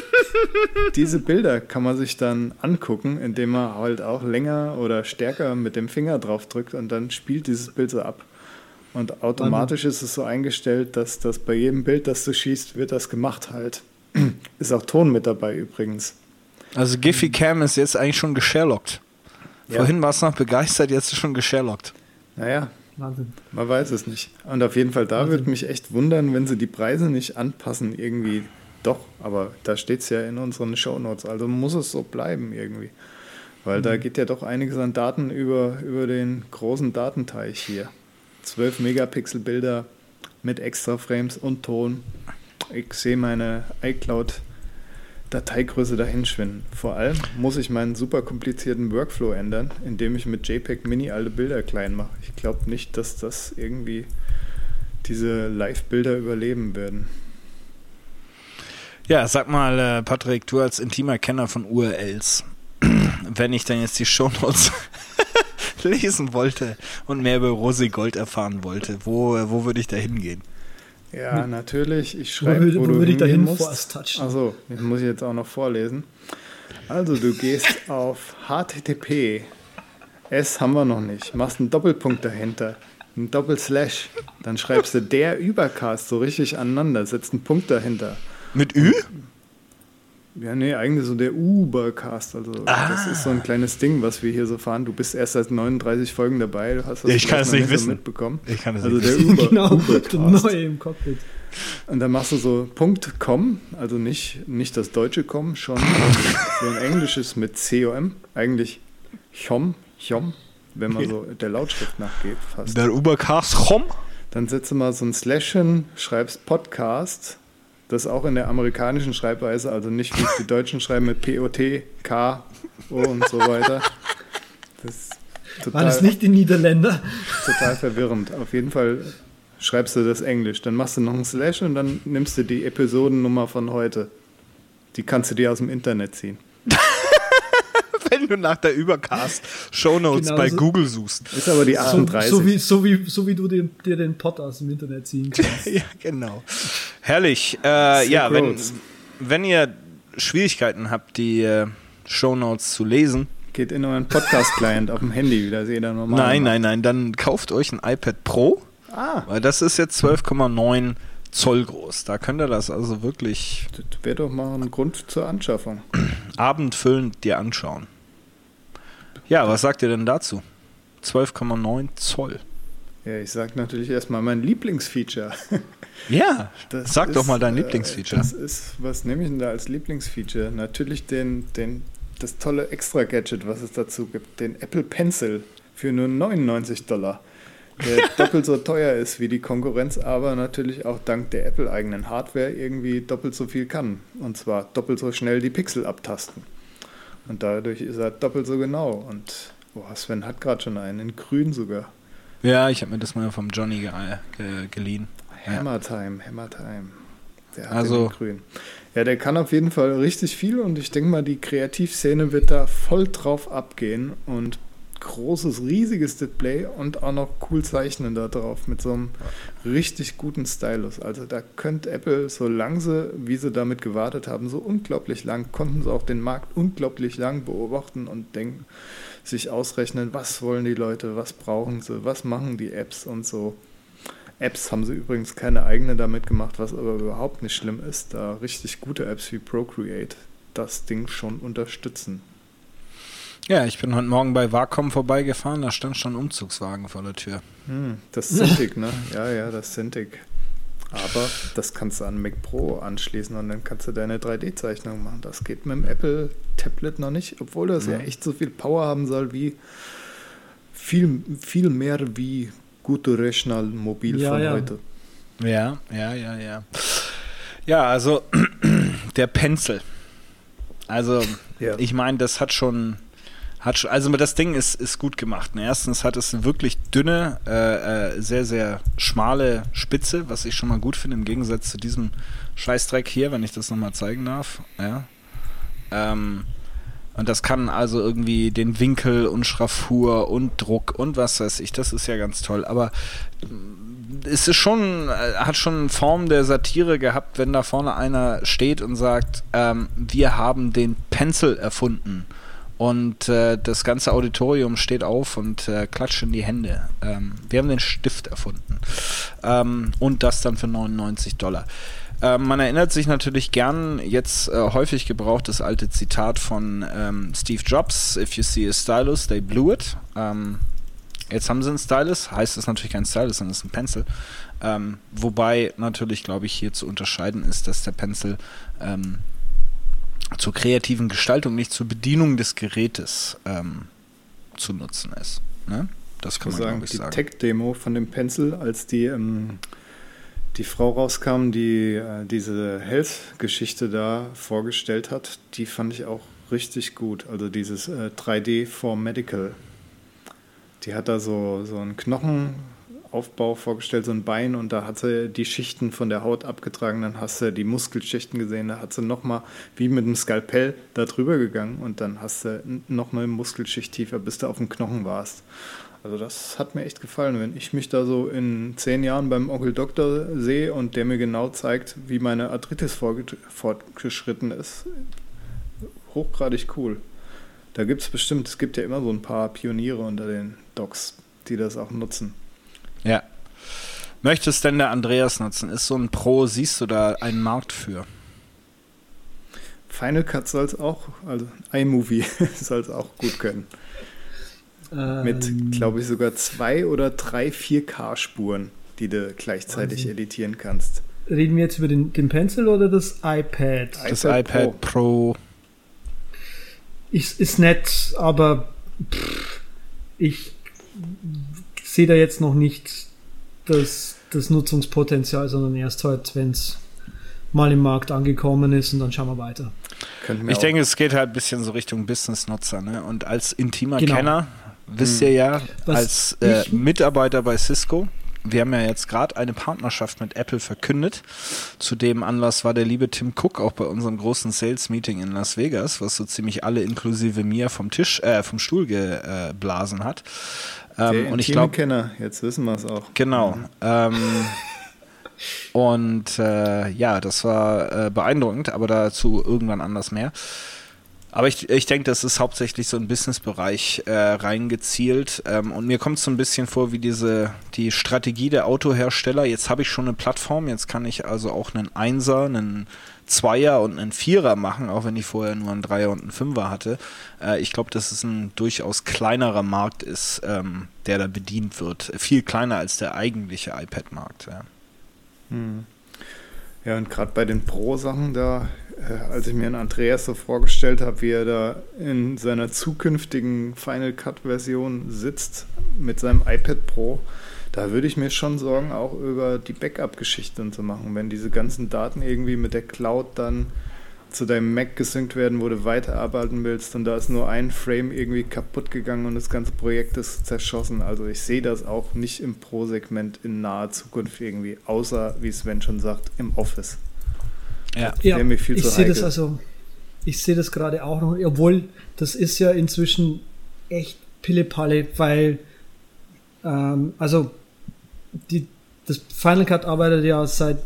diese Bilder kann man sich dann angucken, indem man halt auch länger oder stärker mit dem Finger drauf drückt und dann spielt dieses Bild so ab. Und automatisch ist es so eingestellt, dass das bei jedem Bild, das du schießt, wird das gemacht halt. Ist auch Ton mit dabei übrigens. Also Giphy Cam ist jetzt eigentlich schon gesherlockt. Ja. Vorhin war es noch begeistert, jetzt ist schon gesherlockt. Naja, Wahnsinn. man weiß es nicht. Und auf jeden Fall, da Wahnsinn. würde mich echt wundern, wenn sie die Preise nicht anpassen irgendwie. Doch, aber da steht es ja in unseren Shownotes. Also muss es so bleiben irgendwie. Weil da geht ja doch einiges an Daten über, über den großen Datenteich hier. 12 Megapixel Bilder mit extra Frames und Ton. Ich sehe meine iCloud Dateigröße dahin schwinden. Vor allem muss ich meinen super komplizierten Workflow ändern, indem ich mit JPEG Mini alle Bilder klein mache. Ich glaube nicht, dass das irgendwie diese Live-Bilder überleben würden. Ja, sag mal, äh, Patrick, du als intimer Kenner von URLs, wenn ich dann jetzt die Shownotes lesen wollte und mehr über Rosi Gold erfahren wollte, wo, äh, wo würde ich da hingehen? Ja, natürlich. Ich Wo schreibe, würde, wo, wo du würde ich da hingehen hin? musst. Force Touch. Achso, das muss ich jetzt auch noch vorlesen. Also, du gehst auf HTTP. S haben wir noch nicht. Machst einen Doppelpunkt dahinter. Ein Doppelslash. Dann schreibst du der Übercast so richtig aneinander. Setzt einen Punkt dahinter. Mit Ü? Ja, nee, eigentlich so der Ubercast. Also, das ist so ein kleines Ding, was wir hier so fahren. Du bist erst seit 39 Folgen dabei. Du hast das ich kann es nicht so wissen. mitbekommen. Ich kann es Also nicht der wissen. Uber, genau, der Ubercast. neue im Cockpit. Und dann machst du so Punkt .com, also nicht, nicht das deutsche com, schon so ein englisches mit COM, eigentlich chom, chom, wenn man so der Lautschrift nachgeht fast. Der Ubercast Chom? Dann setzt du mal so ein Slash hin, schreibst Podcast, das auch in der amerikanischen Schreibweise, also nicht wie es die Deutschen schreiben mit P-O-T, K, O und so weiter. Das total, War das nicht die Niederländer? total verwirrend. Auf jeden Fall schreibst du das Englisch. Dann machst du noch einen Slash und dann nimmst du die Episodennummer von heute. Die kannst du dir aus dem Internet ziehen. Wenn du nach der Übercast Shownotes Genau bei so. Google suchst. Ist aber die So, 38. so, wie, so, wie, so wie du den, dir den Pod aus dem Internet ziehen kannst. Ja, genau. Herrlich. Äh, ja, wenn, wenn ihr Schwierigkeiten habt, die äh, Shownotes zu lesen, Geht in euren Podcast-Client auf dem Handy, wie das jeder normal nein, macht. nein, nein, dann kauft euch ein iPad Pro, Ah, weil das ist jetzt 12,9 Zoll groß. Da könnt ihr das also wirklich das wäre doch mal ein Grund zur Anschaffung. abendfüllend dir anschauen. Ja, was sagt ihr denn dazu? 12,9 Zoll. Ja, ich sag natürlich erstmal mein Lieblingsfeature. Ja, Das sag doch ist, mal dein äh, Lieblingsfeature. Das ist, was nehme ich denn da als Lieblingsfeature? Natürlich den, den, das tolle Extra-Gadget, was es dazu gibt, den Apple Pencil für nur 99 Dollar. Der doppelt so teuer ist wie die Konkurrenz, aber natürlich auch dank der Apple-eigenen Hardware irgendwie doppelt so viel kann. Und zwar doppelt so schnell die Pixel abtasten. Und dadurch ist er doppelt so genau. Und boah, Sven hat gerade schon einen, in grün sogar. Ja, ich habe mir das mal vom Johnny ge ge geliehen. Ja. Hammer Time, Hammer Time. Der hat Also- den in grün. Ja, der kann auf jeden Fall richtig viel und ich denke mal, die Kreativszene wird da voll drauf abgehen und großes, riesiges Display und auch noch cool zeichnen da drauf mit so einem richtig guten Stylus. Also da könnte Apple, solange sie, wie sie damit gewartet haben, so unglaublich lang, konnten sie auch den Markt unglaublich lang beobachten und denken, sich ausrechnen, was wollen die Leute, was brauchen sie, was machen die Apps und so. Apps haben sie übrigens keine eigene damit gemacht, was aber überhaupt nicht schlimm ist, da richtig gute Apps wie Procreate das Ding schon unterstützen. Ja, ich bin heute Morgen bei Wacom vorbeigefahren, da stand schon ein Umzugswagen vor der Tür. Hm, das Cintiq, ne? Ja, ja, das Cintiq. Aber das kannst du an Mac Pro anschließen und dann kannst du deine 3D-Zeichnung machen. Das geht mit dem Apple Tablet noch nicht, obwohl das ja, Ja. echt so viel Power haben soll wie viel, viel mehr wie gute Rechner mobil Ja, von ja. heute. Ja, ja, ja, ja. Ja, also der Pencil. Also, Ja. ich meine, das hat schon, hat schon, also das Ding ist, ist gut gemacht. Ne? Erstens hat es eine wirklich dünne, äh, äh, sehr, sehr schmale Spitze, was ich schon mal gut finde, im Gegensatz zu diesem Scheißdreck hier, wenn ich das nochmal zeigen darf. Ja. Ähm, und das kann also irgendwie den Winkel und Schraffur und Druck und was weiß ich, das ist ja ganz toll. Aber mm, es ist schon, äh, hat schon Form der Satire gehabt, wenn da vorne einer steht und sagt, ähm, wir haben den Pencil erfunden. Und äh, das ganze Auditorium steht auf und äh, klatscht in die Hände. Ähm, wir haben den Stift erfunden. Ähm, und das dann für 99 Dollar. Ähm, man erinnert sich natürlich gern jetzt äh, häufig gebraucht das alte Zitat von ähm, Steve Jobs: If you see a stylus, they blew it. Ähm, jetzt haben sie einen Stylus, heißt es natürlich kein Stylus, sondern es ist ein Pencil. Ähm, wobei natürlich, glaube ich, hier zu unterscheiden ist, dass der Pencil zur kreativen Gestaltung, nicht zur Bedienung des Gerätes ähm, zu nutzen ist. Ne? Das kann man, sagen, die sagen. Tech-Demo von dem Pencil, als die, ähm, die Frau rauskam, die äh, diese Health-Geschichte da vorgestellt hat, die fand ich auch richtig gut. Also dieses äh, 3D for Medical. Die hat da so, so einen Knochenaufbau vorgestellt, so ein Bein und da hat sie die Schichten von der Haut abgetragen, dann hast du die Muskelschichten gesehen, da hat sie nochmal wie mit einem Skalpell da drüber gegangen und dann hast du nochmal eine Muskelschicht tiefer, bis du auf dem Knochen warst. Also das hat mir echt gefallen. Wenn ich mich da so in zehn Jahren beim Onkel Doktor sehe und der mir genau zeigt, wie meine Arthritis fortgeschritten ist, hochgradig cool. Da gibt es bestimmt, es gibt ja immer so ein paar Pioniere unter den Docs, die das auch nutzen. Ja. Möchtest denn der Andreas nutzen? Ist so ein Pro, siehst du da einen Markt für? Final Cut soll es auch, also iMovie soll es auch gut können. Mit, Ähm, glaube ich, sogar zwei oder drei 4K-Spuren, die du gleichzeitig Wahnsinn. editieren kannst. Reden wir jetzt über den, den Pencil oder das iPad? Das iPad iPad Pro. Ist, ist nett, aber pff, ich sehe da jetzt noch nicht das, das Nutzungspotenzial, sondern erst halt, wenn es mal im Markt angekommen ist und dann schauen wir weiter. Ich denke, es geht halt ein bisschen so Richtung Business-Nutzer. Ne? Und als intimer Genau. Kenner, wisst ihr ja, Was als äh, Mitarbeiter bei Cisco, wir haben ja jetzt gerade eine Partnerschaft mit Apple verkündet. Zu dem Anlass war der liebe Tim Cook auch bei unserem großen Sales-Meeting in Las Vegas, was so ziemlich alle inklusive mir vom Tisch, äh, vom Stuhl geblasen hat. Ähm, und ich glaube, Kenner, jetzt wissen wir es auch. Genau. Ähm, und äh, ja, das war äh, beeindruckend, aber dazu irgendwann anders mehr. Aber ich, ich denke, das ist hauptsächlich so ein Businessbereich äh, reingezielt. Ähm, und mir kommt es so ein bisschen vor wie diese die Strategie der Autohersteller. Jetzt habe ich schon eine Plattform, jetzt kann ich also auch einen Einser, einen Zweier und einen Vierer machen, auch wenn ich vorher nur einen Dreier und einen Fünfer hatte. Äh, ich glaube, dass es ein durchaus kleinerer Markt ist, ähm, der da bedient wird. Viel kleiner als der eigentliche iPad-Markt. Ja. Hm. Ja, und gerade bei den Pro-Sachen da, als ich mir einen Andreas so vorgestellt habe, wie er da in seiner zukünftigen Final Cut-Version sitzt mit seinem iPad Pro, da würde ich mir schon Sorgen auch über die Backup-Geschichten zu machen, wenn diese ganzen Daten irgendwie mit der Cloud dann zu deinem Mac gesynkt werden, wo du weiterarbeiten willst und da ist nur ein Frame irgendwie kaputt gegangen und das ganze Projekt ist zerschossen. Also ich sehe das auch nicht im Pro-Segment in naher Zukunft irgendwie, außer, wie Sven schon sagt, im Office. Ja. Ja, Wäre mir viel ich sehe das also, ich sehe das gerade auch noch, obwohl das ist ja inzwischen echt Pillepalle, weil ähm, also die, das Final Cut arbeitet ja seit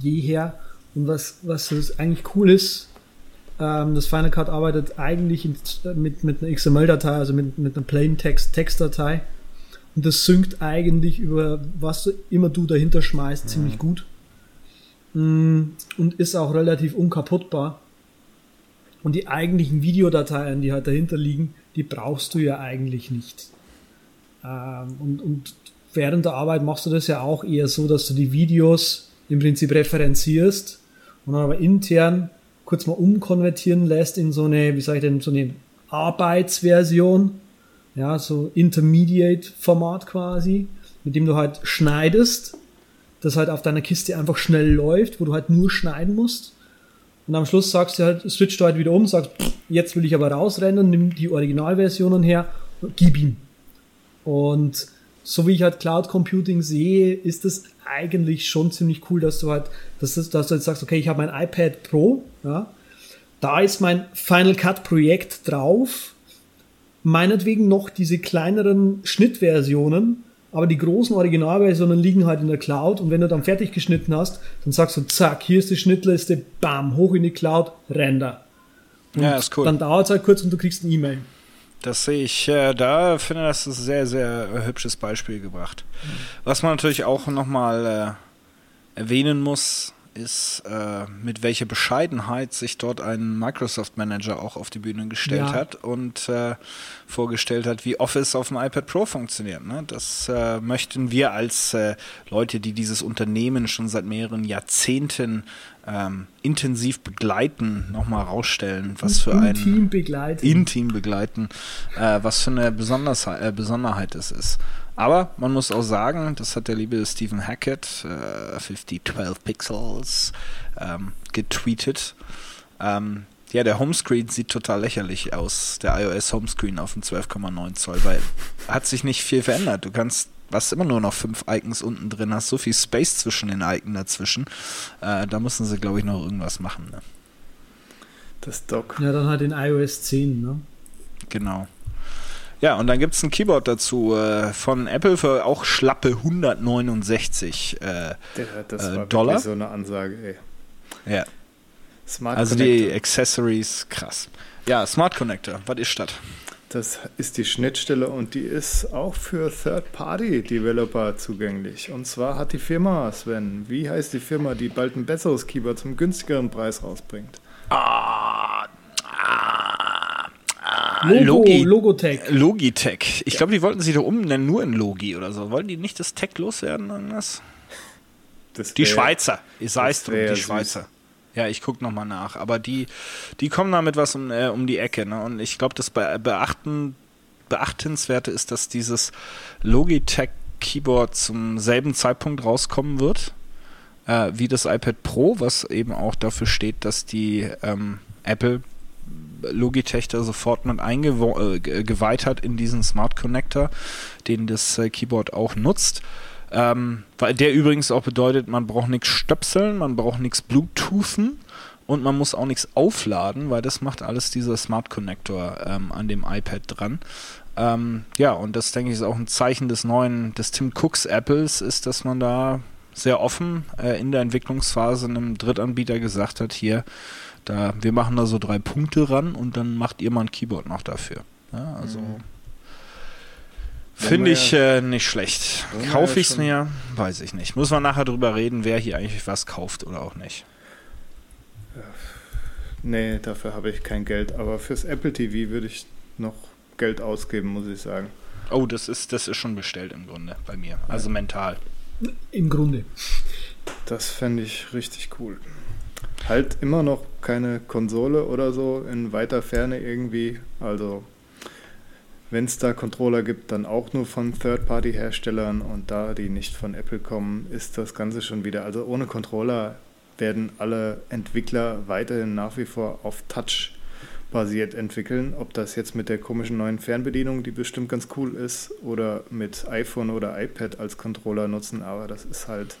jeher. Und was, was das eigentlich cool ist, ähm, das Final Cut arbeitet eigentlich in, mit, mit einer XML-Datei, also mit, mit einer Plain Text Textdatei. Und das synkt eigentlich über was du immer du dahinter schmeißt ziemlich gut und ist auch relativ unkaputtbar. Und die eigentlichen Videodateien, die halt dahinter liegen, die brauchst du ja eigentlich nicht. Ähm, und, und während der Arbeit machst du das ja auch eher so, dass du die Videos im Prinzip referenzierst und dann aber intern kurz mal umkonvertieren lässt in so eine, wie sage ich denn, so eine Arbeitsversion, ja, so Intermediate-Format quasi, mit dem du halt schneidest, das halt auf deiner Kiste einfach schnell läuft, wo du halt nur schneiden musst. Und am Schluss sagst du halt, switcht du halt wieder um, sagst, jetzt will ich aber rausrennen, nimm die Originalversionen her, gib ihm. Und so wie ich halt Cloud Computing sehe, ist es eigentlich schon ziemlich cool, dass du halt, dass, das, dass du jetzt sagst, okay, ich habe mein iPad Pro, ja, da ist mein Final Cut Projekt drauf, meinetwegen noch diese kleineren Schnittversionen, aber die großen Originalversionen liegen halt in der Cloud und wenn du dann fertig geschnitten hast, dann sagst du, zack, hier ist die Schnittliste, bam, hoch in die Cloud, Render. Und Ja, ist cool. Dann dauert es halt kurz und du kriegst eine E-Mail. Das sehe ich äh, da, finde das ist ein sehr, sehr äh, hübsches Beispiel gebracht. Was man natürlich auch nochmal äh, erwähnen muss, ist, äh, mit welcher Bescheidenheit sich dort ein Microsoft Manager auch auf die Bühne gestellt Ja. hat und äh, vorgestellt hat, wie Office auf dem iPad Pro funktioniert. Ne? Das äh, möchten wir als äh, Leute, die dieses Unternehmen schon seit mehreren Jahrzehnten ähm, intensiv begleiten, nochmal rausstellen, was für ein Team begleitet. intim begleiten, äh, was für eine Besonderheit, äh, Besonderheit es ist. Aber man muss auch sagen, das hat der liebe Stephen Hackett, äh, 5012 Pixels, ähm, getweetet. Ähm, ja, der Homescreen sieht total lächerlich aus, der iOS Homescreen auf dem 12,9 Zoll, weil hat sich nicht viel verändert. Du kannst, was immer nur noch fünf Icons unten drin hast, so viel Space zwischen den Icons dazwischen. Äh, da müssen sie, glaube ich, noch irgendwas machen. Ne? Das Dock. ja, dann halt in iOS 10, ne? Genau. Ja, und dann gibt es ein Keyboard dazu äh, von Apple für auch schlappe 169. Äh, das Äh, war Dollar? so eine Ansage, ey. ja, Smart also die Connector. Accessories, krass. Ja, Smart Connector, was ist das? Das ist die Schnittstelle und die ist auch für Third-Party-Developer zugänglich. Und zwar hat die Firma, Sven, wie heißt die Firma, die bald ein besseres Keyboard zum günstigeren Preis rausbringt? Ah, Logo, Logi, Logotech. Logitech. Ich glaube, die wollten sich doch umnennen, nur in Logi oder so. Wollten die nicht das Tech loswerden? Irgendwas? Das Die Schweizer. Ich sei es drum, die ja süß. Schweizer. Ja, ich gucke nochmal nach. Aber die, die kommen damit was um, äh, um die Ecke. Ne? Und ich glaube, das Be Beachten, Beachtenswerte ist, dass dieses Logitech Keyboard zum selben Zeitpunkt rauskommen wird äh, wie das iPad Pro, was eben auch dafür steht, dass die ähm, Apple Logitech da sofort mit eingeweiht hat in diesen Smart Connector, den das äh, Keyboard auch nutzt. Ähm, weil der übrigens auch bedeutet, man braucht nichts stöpseln, man braucht nichts Bluetoothen und man muss auch nichts aufladen, weil das macht alles dieser Smart Connector ähm, an dem iPad dran. Ähm, ja, und das denke ich ist auch ein Zeichen des neuen, des Tim Cooks Apples, ist, dass man da sehr offen äh, in der Entwicklungsphase einem Drittanbieter gesagt hat, hier, da, wir machen da so drei Punkte ran und dann macht ihr mal ein Keyboard noch dafür. Ja, also Mhm. finde ich äh, nicht schlecht. Kaufe ja ich es mir? Weiß ich nicht. Muss man nachher drüber reden, wer hier eigentlich was kauft oder auch nicht. Nee, dafür habe ich kein Geld. Aber fürs Apple TV würde ich noch Geld ausgeben, muss ich sagen. Oh, das ist, das ist schon bestellt im Grunde bei mir. Also mental. Im Grunde. Das fände ich richtig cool. Halt immer noch keine Konsole oder so in weiter Ferne irgendwie. Also, wenn es da Controller gibt, dann auch nur von Third-Party-Herstellern und da die nicht von Apple kommen, ist das Ganze schon wieder. Also, ohne Controller werden alle Entwickler weiterhin nach wie vor auf Touch basiert entwickeln. Ob das jetzt mit der komischen neuen Fernbedienung, die bestimmt ganz cool ist, oder mit iPhone oder iPad als Controller nutzen, aber das ist halt.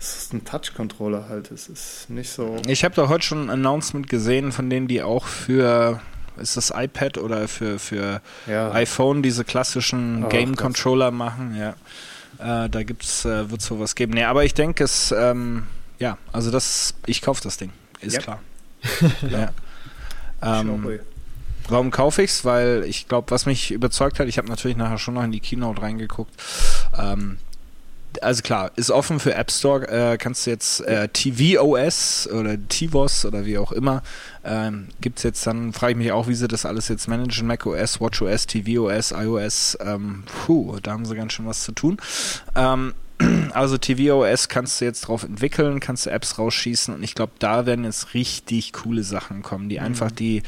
Es ist ein Touch-Controller halt. Es ist nicht so. Ich habe da heute schon ein Announcement gesehen, von denen die auch für, ist das iPad oder für, für Ja, iPhone diese klassischen Game-Controller machen, ja. Äh, da gibt's, äh, wird sowas geben. Nee, aber ich denke es, ähm, ja, also das, ich kaufe das Ding, ist Ja. klar. ja. ähm, ähm, warum kaufe ich's? Weil ich glaube, was mich überzeugt hat, ich habe natürlich nachher schon noch in die Keynote reingeguckt. Ähm, also klar, ist offen für App Store, äh, kannst du jetzt äh, tvOS oder tvOS oder wie auch immer, ähm, gibt's jetzt dann, frage ich mich auch, wie sie das alles jetzt managen, macOS, watchOS, tvOS, iOS, ähm, puh, da haben sie ganz schön was zu tun. Ähm, also tvOS kannst du jetzt drauf entwickeln, kannst du Apps rausschießen und ich glaube, da werden jetzt richtig coole Sachen kommen, die einfach die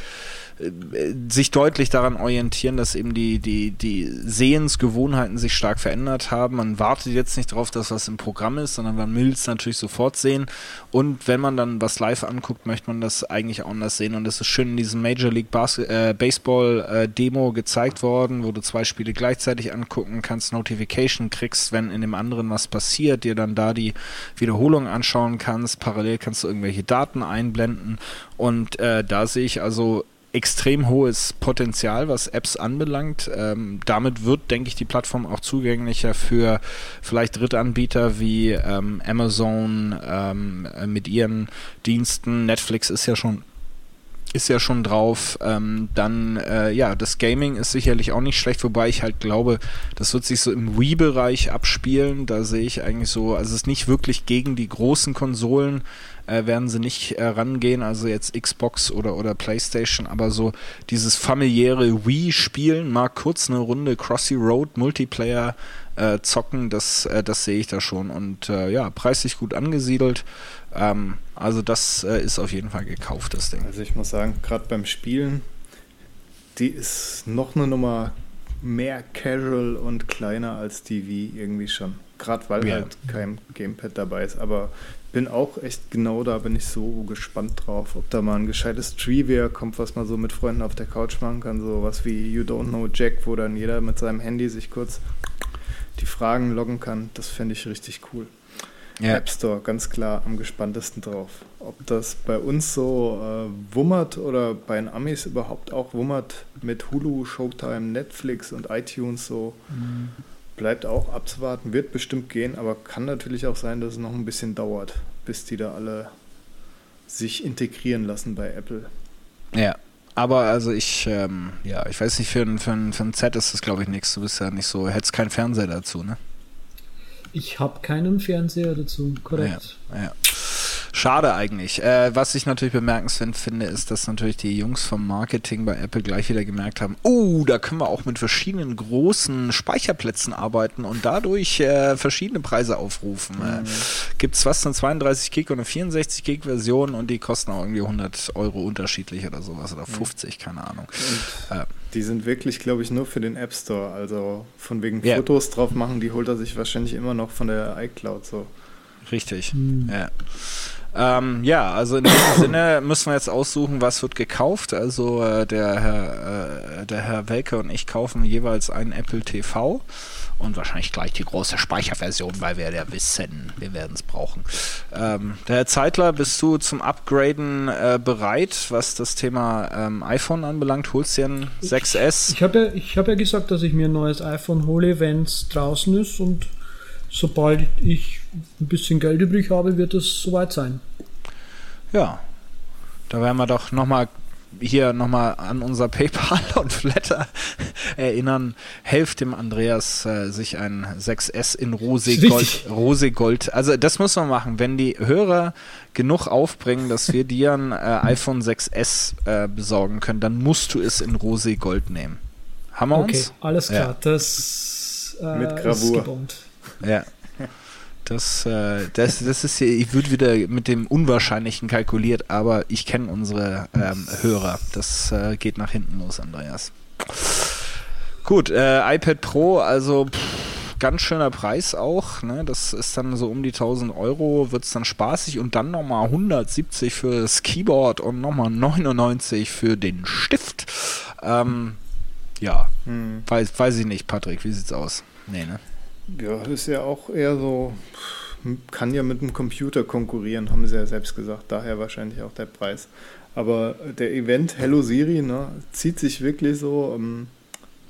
äh, sich deutlich daran orientieren, dass eben die, die, die Sehensgewohnheiten sich stark verändert haben. Man wartet jetzt nicht darauf, dass was im Programm ist, sondern man will es natürlich sofort sehen. Und wenn man dann was live anguckt, möchte man das eigentlich auch anders sehen. Und das ist schön in diesem Major League Bas äh, Baseball äh, Demo gezeigt worden, wo du zwei Spiele gleichzeitig angucken kannst, Notification kriegst, wenn in dem anderen was passiert, dir dann da die Wiederholung anschauen kannst. Parallel kannst du irgendwelche Daten einblenden. Und äh, da sehe ich also extrem hohes Potenzial, was Apps anbelangt. Ähm, damit wird, denke ich, die Plattform auch zugänglicher für vielleicht Drittanbieter wie ähm, Amazon ähm, mit ihren Diensten. Netflix ist ja schon ist ja schon drauf. Ähm, dann, äh, ja, das Gaming ist sicherlich auch nicht schlecht, wobei ich halt glaube, das wird sich so im Wii-Bereich abspielen. Da sehe ich eigentlich so, also es ist nicht wirklich gegen die großen Konsolen, äh, werden sie nicht äh, rangehen, also jetzt Xbox oder, oder Playstation, aber so dieses familiäre Wii-Spielen, mal kurz eine Runde Crossy Road Multiplayer äh, zocken, das, äh, das sehe ich da schon. Und äh, ja, preislich gut angesiedelt. Ähm, also das äh, ist auf jeden Fall gekauft, das Ding. Also ich muss sagen, gerade beim Spielen, die ist noch eine Nummer mehr casual und kleiner als die Wii irgendwie schon. Gerade weil ja. halt kein Gamepad dabei ist. Aber bin auch echt genau da, bin ich so gespannt drauf, ob da mal ein gescheites Trivia kommt, was man so mit Freunden auf der Couch machen kann. So was wie You Don't Know Jack, wo dann jeder mit seinem Handy sich kurz die Fragen loggen kann. Das fände ich richtig cool. Ja. App Store, ganz klar am gespanntesten drauf. Ob das bei uns so äh, wummert oder bei den Amis überhaupt auch wummert mit Hulu, Showtime, Netflix und iTunes so, mhm. bleibt auch abzuwarten. Wird bestimmt gehen, aber kann natürlich auch sein, dass es noch ein bisschen dauert, bis die da alle sich integrieren lassen bei Apple. Ja, aber also ich, ähm, ja, ich weiß nicht, für ein, für ein, für ein Z ist das glaube ich nichts. Du bist ja nicht so, hättest keinen Fernseher dazu, ne? Ich habe keinen Fernseher dazu, korrekt. Ja, ja. Schade eigentlich. Äh, was ich natürlich bemerkenswert finde, ist, dass natürlich die Jungs vom Marketing bei Apple gleich wieder gemerkt haben, oh, da können wir auch mit verschiedenen großen Speicherplätzen arbeiten und dadurch äh, verschiedene Preise aufrufen. Mhm. Äh, Gibt es was, eine 32 Gig und eine 64 Gig Version und die kosten auch irgendwie 100 Euro unterschiedlich oder sowas oder 50, mhm. keine Ahnung. Äh, die sind wirklich, glaube ich, nur für den App Store. Also von wegen yeah. Fotos drauf machen, die holt er sich wahrscheinlich immer noch von der iCloud so. Richtig, mhm. ja. Ähm, ja, also in diesem Sinne müssen wir jetzt aussuchen, was wird gekauft. Also äh, der, Herr, äh, der Herr Welke und ich kaufen jeweils einen Apple TV und wahrscheinlich gleich die große Speicherversion, weil wir ja wissen, wir werden es brauchen. Ähm, der Herr Zeitler, bist du zum Upgraden äh, bereit, was das Thema ähm, iPhone anbelangt? Holst du dir ein 6S? Ich, habe ja, hab ja gesagt, dass ich mir ein neues iPhone hole, wenn es draußen ist und sobald ich ein bisschen Geld übrig habe, wird es soweit sein. Ja, da werden wir doch nochmal hier nochmal an unser PayPal und Flatter erinnern. Helft dem Andreas, äh, sich ein 6S in Rosegold, Rosegold. Also das muss man machen. Wenn die Hörer genug aufbringen, dass wir dir ein äh, iPhone 6S äh, besorgen können, dann musst du es in Rosegold nehmen. Haben wir okay, uns? Alles klar. Ja. Das äh, mit Gravur. Ja. Das, äh, das, das ist hier, ich würde wieder mit dem Unwahrscheinlichen kalkuliert, aber ich kenne unsere ähm, Hörer. Das äh, geht nach hinten los, Andreas. Gut, äh, iPad Pro, also pff, ganz schöner Preis auch. Ne? Das ist dann so um die 1000 Euro, wird es dann spaßig und dann nochmal 170 für das Keyboard und nochmal 99 für den Stift. Ähm, ja, hm. weiß, weiß ich nicht, Patrick, wie sieht's aus? Nee, ne? Ja, ist ja auch eher so, kann ja mit dem Computer konkurrieren, haben sie ja selbst gesagt. Daher wahrscheinlich auch der Preis. Aber der Event Hello Siri ne, zieht sich wirklich so, ähm,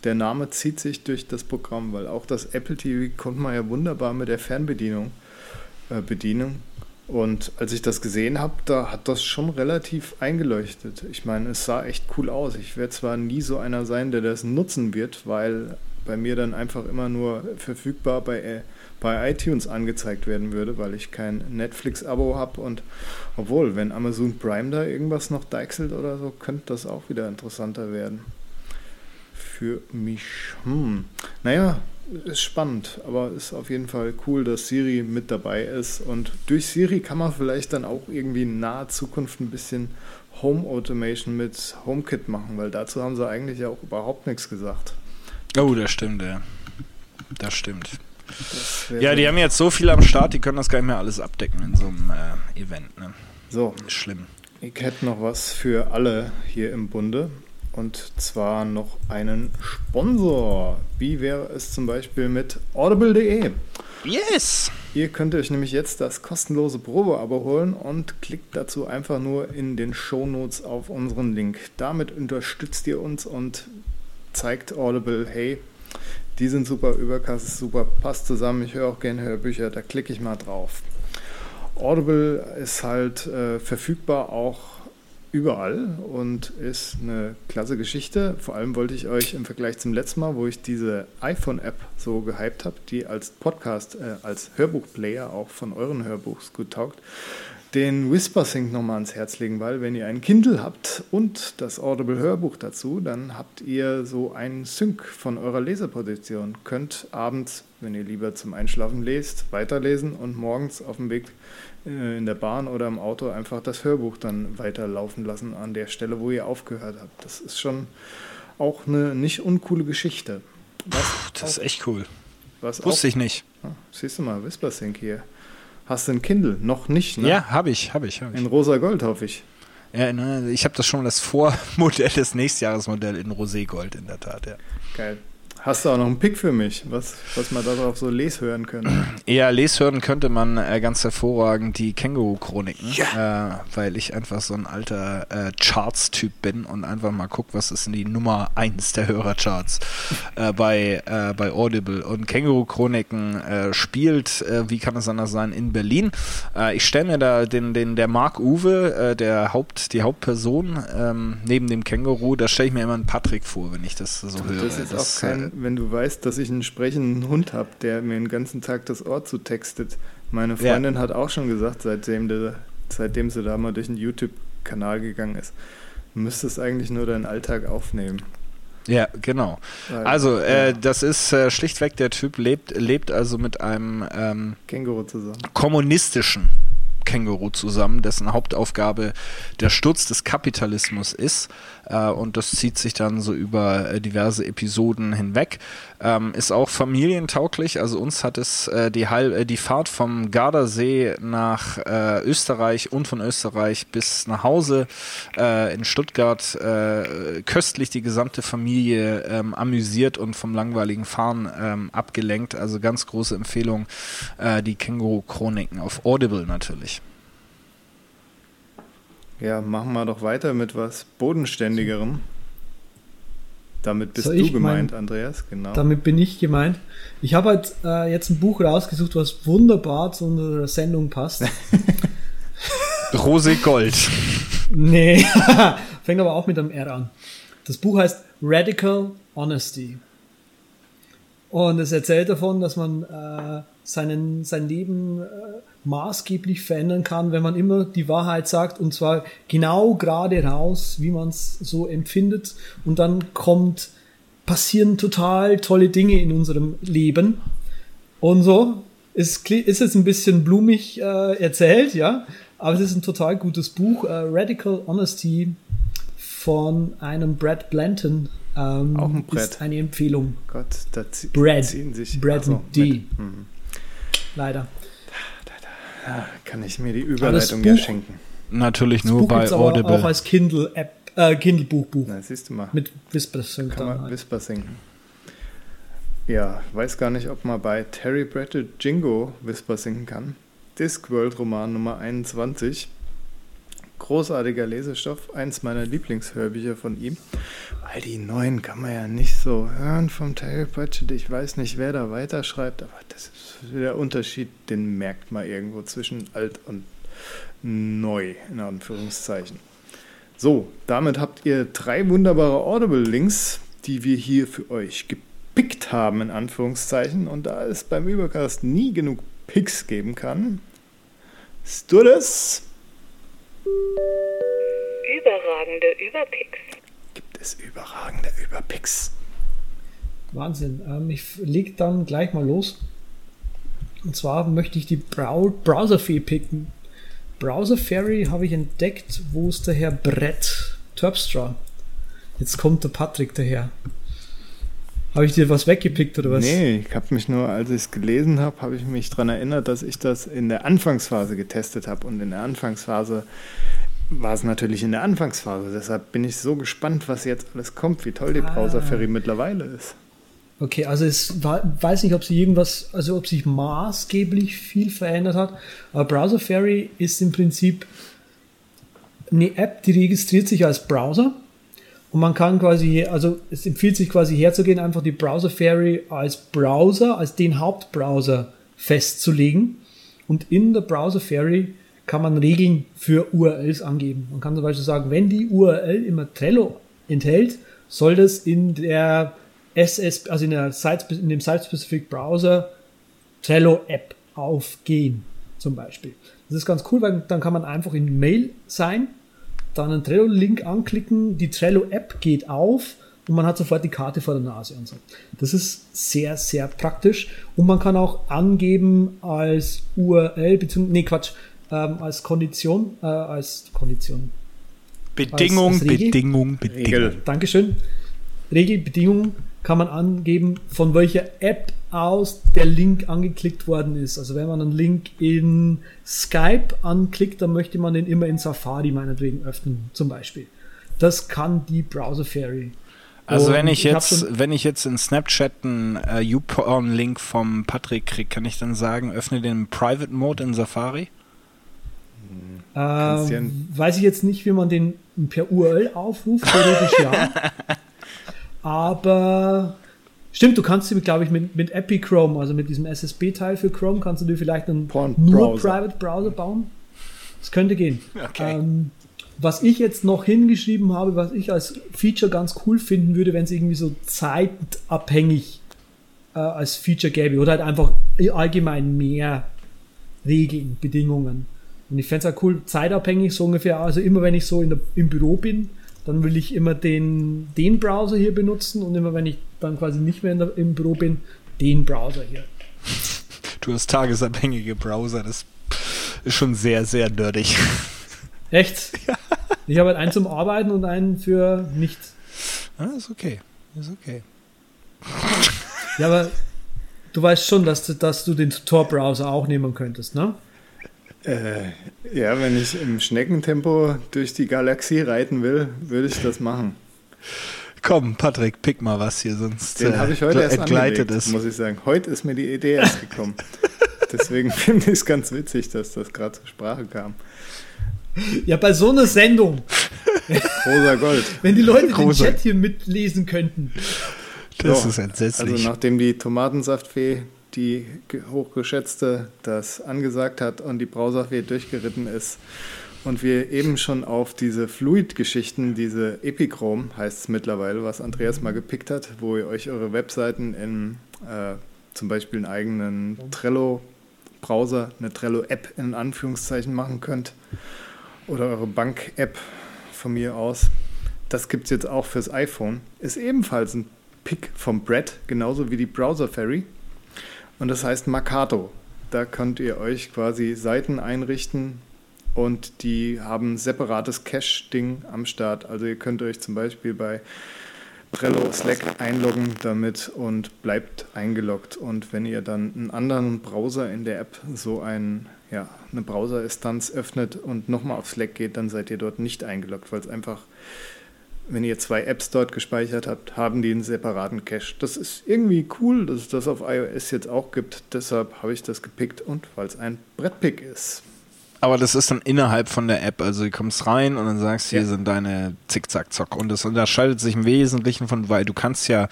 der Name zieht sich durch das Programm, weil auch das Apple TV konnte man ja wunderbar mit der Fernbedienung äh, bedienen. Und als ich das gesehen habe, da hat das schon relativ eingeleuchtet. Ich meine, es sah echt cool aus. Ich werde zwar nie so einer sein, der das nutzen wird, weil bei mir dann einfach immer nur verfügbar bei, äh, bei iTunes angezeigt werden würde, weil ich kein Netflix-Abo habe. Und obwohl, wenn Amazon Prime da irgendwas noch deichselt oder so, könnte das auch wieder interessanter werden. Für mich. Hm. Naja, ist spannend, aber ist auf jeden Fall cool, dass Siri mit dabei ist. Und durch Siri kann man vielleicht dann auch irgendwie in naher Zukunft ein bisschen Home Automation mit HomeKit machen, weil dazu haben sie eigentlich ja auch überhaupt nichts gesagt. Oh, das stimmt, ja. Das stimmt. Das Ja, die haben jetzt so viel am Start, die können das gar nicht mehr alles abdecken in so einem äh, Event. Ne? So, Ist schlimm. ich hätte noch was für alle hier im Bunde. Und zwar noch einen Sponsor. Wie wäre es zum Beispiel mit audible.de? Yes! Ihr könnt euch nämlich jetzt das kostenlose Probeabo holen und klickt dazu einfach nur in den Shownotes auf unseren Link. Damit unterstützt ihr uns und zeigt Audible, hey, die sind super, Übercast ist super, passt zusammen, ich höre auch gerne Hörbücher, da klicke ich mal drauf. Audible ist halt äh, verfügbar auch überall und ist eine klasse Geschichte. Vor allem wollte ich euch im Vergleich zum letzten Mal, wo ich diese iPhone-App so gehypt habe, die als Podcast, äh, als Hörbuchplayer auch von euren Hörbuchs gut taugt, den Whispersync nochmal ans Herz legen, weil wenn ihr ein Kindle habt und das Audible Hörbuch dazu, dann habt ihr so einen Sync von eurer Leseposition. Könnt abends, wenn ihr lieber zum Einschlafen lest, weiterlesen und morgens auf dem Weg äh, in der Bahn oder im Auto einfach das Hörbuch dann weiterlaufen lassen an der Stelle, wo ihr aufgehört habt. Das ist schon auch eine nicht uncoole Geschichte. Was, Das ist echt cool. was auch, Wusste ich nicht. Ah, siehst du mal, Whispersync hier. Hast du ein Kindle? Noch nicht, ne? Ja, habe ich, habe ich, habe ich. In rosa Gold, hoffe ich. Ja, ne, ich habe das schon das Vormodell, das Nächstjahresmodell in Roségold in der Tat, ja. Geil. Hast du auch noch einen Pick für mich, was, was man darauf so les hören können? Ja, leshören könnte man äh, ganz hervorragend die Känguru-Chroniken, äh, weil ich einfach so ein alter äh, Charts-Typ bin und einfach mal guck, was ist denn die Nummer 1 der Hörercharts äh, bei, äh, bei Audible. Und Känguru-Chroniken äh, spielt, äh, wie kann es anders sein, in Berlin. Äh, ich stelle mir da den, den, der Mark Uwe, äh, der Haupt, die Hauptperson ähm, neben dem Känguru, da stelle ich mir immer einen Patrick vor, wenn ich das so höre. Das ist Das, auch kein, wenn du weißt, dass ich einen sprechenden Hund habe, der mir den ganzen Tag das Ohr zutextet. Meine Ja. Freundin hat auch schon gesagt, seitdem, der, seitdem sie da mal durch den YouTube-Kanal gegangen ist, du müsstest eigentlich nur deinen Alltag aufnehmen. ja, genau. Also, äh, ja, das ist äh, schlichtweg, der Typ lebt, lebt also mit einem ähm, Känguru zusammen. kommunistischen Känguru zusammen, dessen Hauptaufgabe der Sturz des Kapitalismus ist. Äh, und das zieht sich dann so über äh, diverse Episoden hinweg. Ähm, ist auch familientauglich. Also uns hat es äh, die, Halb die Fahrt vom Gardasee nach Österreich und von Österreich bis nach Hause in Stuttgart köstlich die gesamte Familie ähm, amüsiert und vom langweiligen Fahren ähm, abgelenkt. Also ganz große Empfehlung, äh, die Känguru-Chroniken auf Audible natürlich. Ja, machen wir doch weiter mit was Bodenständigerem. Damit bist Soll du gemeint, mein- Andreas, genau. Damit bin ich gemeint. Ich habe halt äh, jetzt ein Buch rausgesucht, was wunderbar zu unserer Sendung passt. Rosé Gold. nee, fängt aber auch mit einem R an. Das Buch heißt Radical Honesty. Und es erzählt davon, dass man äh, seinen, sein Leben äh, maßgeblich verändern kann, wenn man immer die Wahrheit sagt und zwar genau gerade raus, wie man es so empfindet. Und dann kommt, passieren total tolle Dinge in unserem Leben. Und so. Es kli- ist jetzt ein bisschen blumig äh, erzählt, ja, aber es ist ein total gutes Buch. Äh, Radical Honesty von einem Brad Blanton. Ähm, Auch ein Brad. Ist eine Empfehlung. Gott, da zie Brad. ziehen sich Brad Ach so, mit D. Mhm. Leider. Kann ich mir die Überleitung ja schenken. Natürlich Das nur Buch bei gibt's aber Audible. auch als Kindle App, äh, Kindle Buchbuch Na, siehst du mal. mit Whisper Sync Kann man halt. Whisper sinken. Ja, weiß gar nicht, ob man bei Terry Pratchett Jingo Whisper kann. Discworld Roman Nummer 21. Großartiger Lesestoff, eins meiner Lieblingshörbücher von ihm. Weil die neuen kann man ja nicht so hören vom Terry Pratchett. Ich weiß nicht, wer da weiterschreibt, aber das ist der Unterschied, den merkt man irgendwo zwischen alt und neu, in Anführungszeichen. So, damit habt ihr drei wunderbare Audible-Links, die wir hier für euch gepickt haben, in Anführungszeichen. Und da es beim Übercast nie genug Picks geben kann, das? Überragende Überpicks. Gibt es überragende Überpicks. Wahnsinn. Ähm, ich leg dann gleich mal los. Und zwar möchte ich die Brau Browser-Fee picken. Browser Fairy habe ich entdeckt. Wo ist der Herr Brett Terpstra? Jetzt kommt der Patrick daher. Habe ich dir was weggepickt oder was? Nee, ich habe mich nur, als ich es gelesen habe, habe ich mich daran erinnert, dass ich das in der Anfangsphase getestet habe. Und in der Anfangsphase war es natürlich in der Anfangsphase. Deshalb bin ich so gespannt, was jetzt alles kommt, wie toll die Ah. Browser Ferry mittlerweile ist. Okay, also es war, weiß nicht, ob sie irgendwas, also ob sich maßgeblich viel verändert hat, aber Browser Fairy ist im Prinzip eine App, die registriert sich als Browser und man kann quasi, also es empfiehlt sich quasi herzugehen, einfach die Browser Fairy als Browser, als den Hauptbrowser festzulegen und in der Browser Fairy kann man Regeln für URLs angeben. Man kann zum Beispiel sagen, wenn die URL immer Trello enthält, soll das in der SS, also in, der Site, in dem Site-Specific Browser Trello App aufgehen, zum Beispiel. Das ist ganz cool, weil dann kann man einfach in Mail sein, dann einen Trello-Link anklicken, die Trello-App geht auf und man hat sofort die Karte vor der Nase und so. Das ist sehr, sehr praktisch und man kann auch angeben als URL, beziehungsweise, nee, Quatsch, ähm, als Kondition, äh, als Kondition, Bedingung, als Regel? Bedingung, Bedingung. Regel. Dankeschön. Regelbedingungen kann man angeben, von welcher App aus der Link angeklickt worden ist. Also wenn man einen Link in Skype anklickt, dann möchte man den immer in Safari meinetwegen öffnen, zum Beispiel. Das kann die Browser Fairy. Also Und wenn ich hab jetzt, wenn ich jetzt in Snapchat einen äh, YouPorn-Link vom Patrick kriege, kann ich dann sagen, öffne den Private Mode in Safari? Ähm, weiß ich jetzt nicht, wie man den per URL aufruft, theoretisch ja. Aber stimmt, du kannst dir, glaube ich, mit, mit Epi Chrome, also mit diesem SSB-Teil für Chrome, kannst du dir vielleicht einen Porn nur Browser. Private Browser bauen. Das könnte gehen. Okay. Ähm, was ich jetzt noch hingeschrieben habe, was ich als Feature ganz cool finden würde, wenn es irgendwie so zeitabhängig äh, als Feature gäbe oder halt einfach allgemein mehr Regeln, Bedingungen. Und ich fände es auch cool, zeitabhängig, so ungefähr, also immer wenn ich so der, im Büro bin, dann will ich immer den, den Browser hier benutzen und immer wenn ich dann quasi nicht mehr in der, im Büro bin, den Browser hier. Du hast tagesabhängige Browser, das ist schon sehr, sehr nerdig. Echt? Ich habe halt einen zum Arbeiten und einen für nichts. Ah, ist okay. Ist okay. Ja, aber du weißt schon, dass du, dass du den Tor-Browser auch nehmen könntest, ne? Äh, ja, wenn ich im Schneckentempo durch die Galaxie reiten will, würde ich das machen. Komm, Patrick, pick mal was hier, sonst Den äh, habe ich heute erst entgleitet angelegt, es. muss ich sagen. Heute ist mir die Idee erst gekommen. Deswegen finde ich es ganz witzig, dass das gerade zur Sprache kam. Ja, bei so einer Sendung, Rosa Gold. wenn die Leute den Großer- Chat hier mitlesen könnten. Das So, ist entsetzlich. Also nachdem die Tomatensaftfee, die ge- hochgeschätzte, das angesagt hat und die Brauserfee durchgeritten ist und wir eben schon auf diese Fluid-Geschichten, diese Epichrome heißt es mittlerweile, was Andreas mal gepickt hat, wo ihr euch eure Webseiten in äh, zum Beispiel einen eigenen Trello-Browser, eine Trello-App in Anführungszeichen machen könnt oder eure Bank-App von mir aus. Das gibt es jetzt auch fürs iPhone. Ist ebenfalls ein Pick vom Brett, genauso wie die Browser Ferry. Und das heißt Marcato. Da könnt ihr euch quasi Seiten einrichten und die haben ein separates Cache-Ding am Start. Also ihr könnt euch zum Beispiel bei Trello Slack einloggen damit und bleibt eingeloggt. Und wenn ihr dann einen anderen Browser in der App so ein, ja, eine Browser-Instanz öffnet und nochmal auf Slack geht, dann seid ihr dort nicht eingeloggt, weil es einfach wenn ihr zwei Apps dort gespeichert habt, haben die einen separaten Cache. Das ist irgendwie cool, dass es das auf iOS jetzt auch gibt. Deshalb habe ich das gepickt und weil es ein Brettpick ist. Aber das ist dann innerhalb von der App. Also du kommst rein und dann sagst, hier Ja. sind deine Zickzack-Zock. Und das unterscheidet sich im Wesentlichen von, weil du kannst ja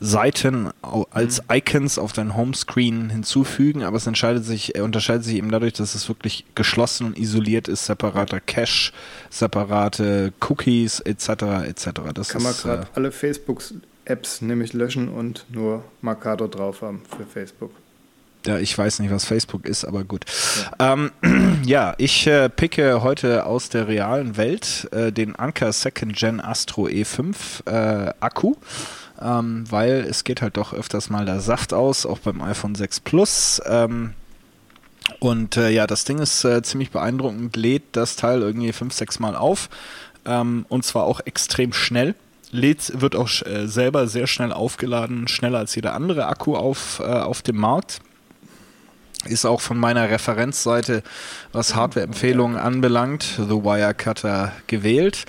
Seiten als Icons auf dein Homescreen hinzufügen, aber es entscheidet sich, äh, unterscheidet sich eben dadurch, dass es wirklich geschlossen und isoliert ist, separater Cache, separate Cookies etc. etc. Das Kann man gerade äh, alle Facebook-Apps nämlich löschen und nur Marcato drauf haben für Facebook. Ja, ich weiß nicht, was Facebook ist, aber gut. Ja, ähm, ja ich äh, picke heute aus der realen Welt äh, den Anker Second Gen Astro E5 äh, Akku. Ähm, weil es geht halt doch öfters mal der Saft aus, auch beim iPhone 6 Plus. Ähm, und äh, ja, das Ding ist äh, ziemlich beeindruckend, lädt das Teil irgendwie fünf, sechs Mal auf ähm, und zwar auch extrem schnell. Lädt, wird auch äh, selber sehr schnell aufgeladen, schneller als jeder andere Akku auf, äh, auf dem Markt. Ist auch von meiner Referenzseite, was Hardware-Empfehlungen anbelangt, The Wirecutter gewählt.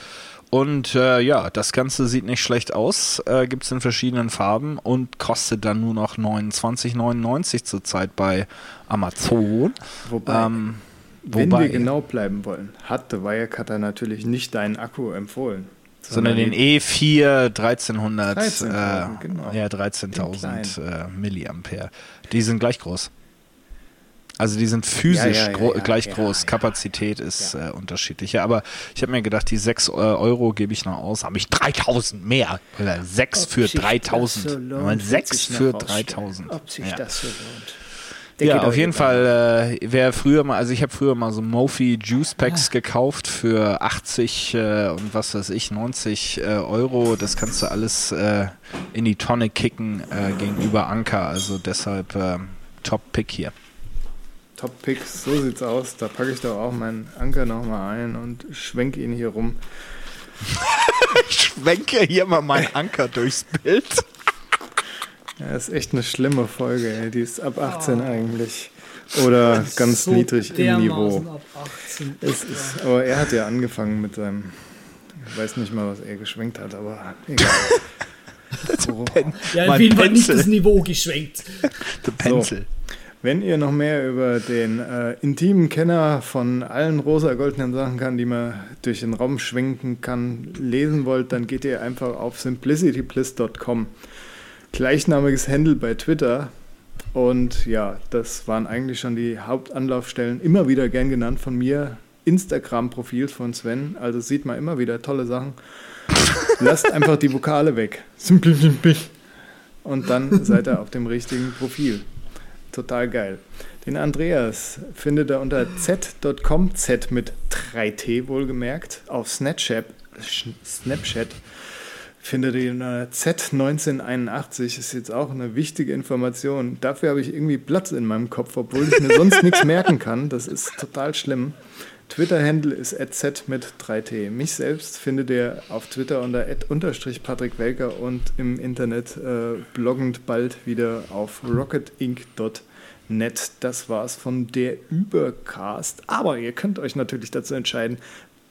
Und äh, ja, das Ganze sieht nicht schlecht aus, äh, gibt es in verschiedenen Farben und kostet dann nur noch 29,99 zurzeit bei Amazon. Wobei, ähm, wenn wobei, wir genau bleiben wollen, hat The Wirecutter natürlich nicht deinen Akku empfohlen. Sondern, den E4 1300, 13 äh, genau. ja, 13.000 äh, Milliampere. Die sind gleich groß. Also die sind physisch ja, ja, gro ja, gleich groß, Kapazität ist äh, unterschiedlich. Ja, aber ich habe mir gedacht, die 6 äh, Euro gebe ich noch aus, habe ich 3000 mehr. Oder 6 Ob für 3000. So 6 für 3000. Ob sich das so lohnt. Der ja, auf jeden Fall, äh, wer früher mal, also ich habe früher mal so Mofi Juice Packs ah. gekauft für 80 äh, und was weiß ich, 90 äh, Euro. Das kannst du alles äh, in die Tonne kicken äh, gegenüber Anker. Also deshalb äh, Top-Pick hier. Top-Picks, so sieht's aus. Da packe ich doch auch meinen Anker nochmal ein und schwenke ihn hier rum. ich schwenke hier mal meinen Anker durchs Bild. Ja, ist echt eine schlimme Folge, ey. Die ist ab 18 oh. eigentlich. Oder ganz so niedrig im Niveau. Ab 18. Es ist, aber er hat ja angefangen mit seinem. Ich weiß nicht mal, was er geschwenkt hat, aber egal. ja, auf jeden Fall nicht das Niveau geschwenkt. The Pencil. So. Wenn ihr noch mehr über den äh, intimen Kenner von allen rosa-goldenen Sachen kann, die man durch den Raum schwenken kann, lesen wollt, dann geht ihr einfach auf simplicitybliss.com. Gleichnamiges Handle bei Twitter. Und ja, das waren eigentlich schon die Hauptanlaufstellen, immer wieder gern genannt von mir. Instagram-Profil von Sven, also sieht man immer wieder tolle Sachen. Lasst einfach die Vokale weg. Und dann seid ihr auf dem richtigen Profil total geil. Den Andreas findet er unter z.com, z mit 3t wohlgemerkt, auf Snapchat. Snapchat findet ihr unter Z1981, ist jetzt auch eine wichtige Information. Dafür habe ich irgendwie Platz in meinem Kopf, obwohl ich mir sonst nichts merken kann. Das ist total schlimm. Twitter-Handle ist z mit 3t. Mich selbst findet ihr auf Twitter unter Patrick Welker und im Internet äh, bloggend bald wieder auf rocketinc.net. Das war's von der Übercast. Aber ihr könnt euch natürlich dazu entscheiden,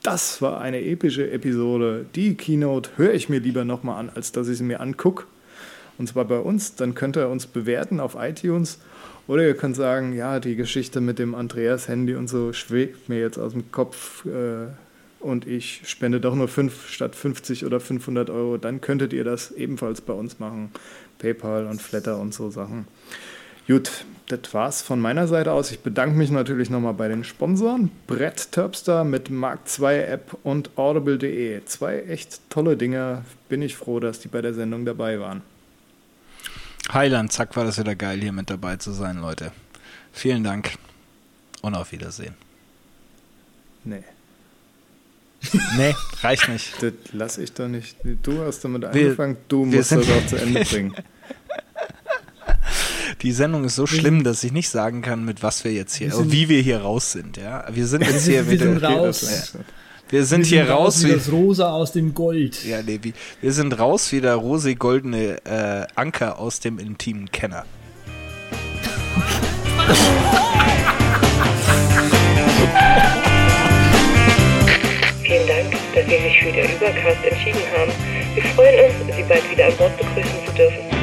das war eine epische Episode. Die Keynote höre ich mir lieber nochmal an, als dass ich sie mir angucke. Und zwar bei uns. Dann könnt ihr uns bewerten auf iTunes oder ihr könnt sagen, ja, die Geschichte mit dem Andreas-Handy und so schwebt mir jetzt aus dem Kopf äh, und ich spende doch nur 5 statt 50 oder 500 Euro. Dann könntet ihr das ebenfalls bei uns machen. PayPal und Flatter und so Sachen. Gut, das war's von meiner Seite aus. Ich bedanke mich natürlich nochmal bei den Sponsoren. Brett Terpster mit Mark II App und Audible.de. Zwei echt tolle Dinge. Bin ich froh, dass die bei der Sendung dabei waren. Heiland, zack, war das wieder geil, hier mit dabei zu sein, Leute. Vielen Dank und auf Wiedersehen. Nee. Nee, reicht nicht. Das lass ich doch nicht. Du hast damit wir, angefangen, du musst das auch zu Ende bringen. Die Sendung ist so schlimm, dass ich nicht sagen kann, mit was wir jetzt hier, wir wie wir hier raus sind. Ja, wir sind jetzt hier wir wieder. Sind raus. Ja. Wir sind wir hier raus wie das Rosa aus dem Gold. Ja, nee, wie, wir sind raus wie der rosé-goldene äh, Anker aus dem intimen Kenner. Vielen Dank, dass Sie sich für den Übercast entschieden haben. Wir freuen uns, Sie bald wieder an Bord zu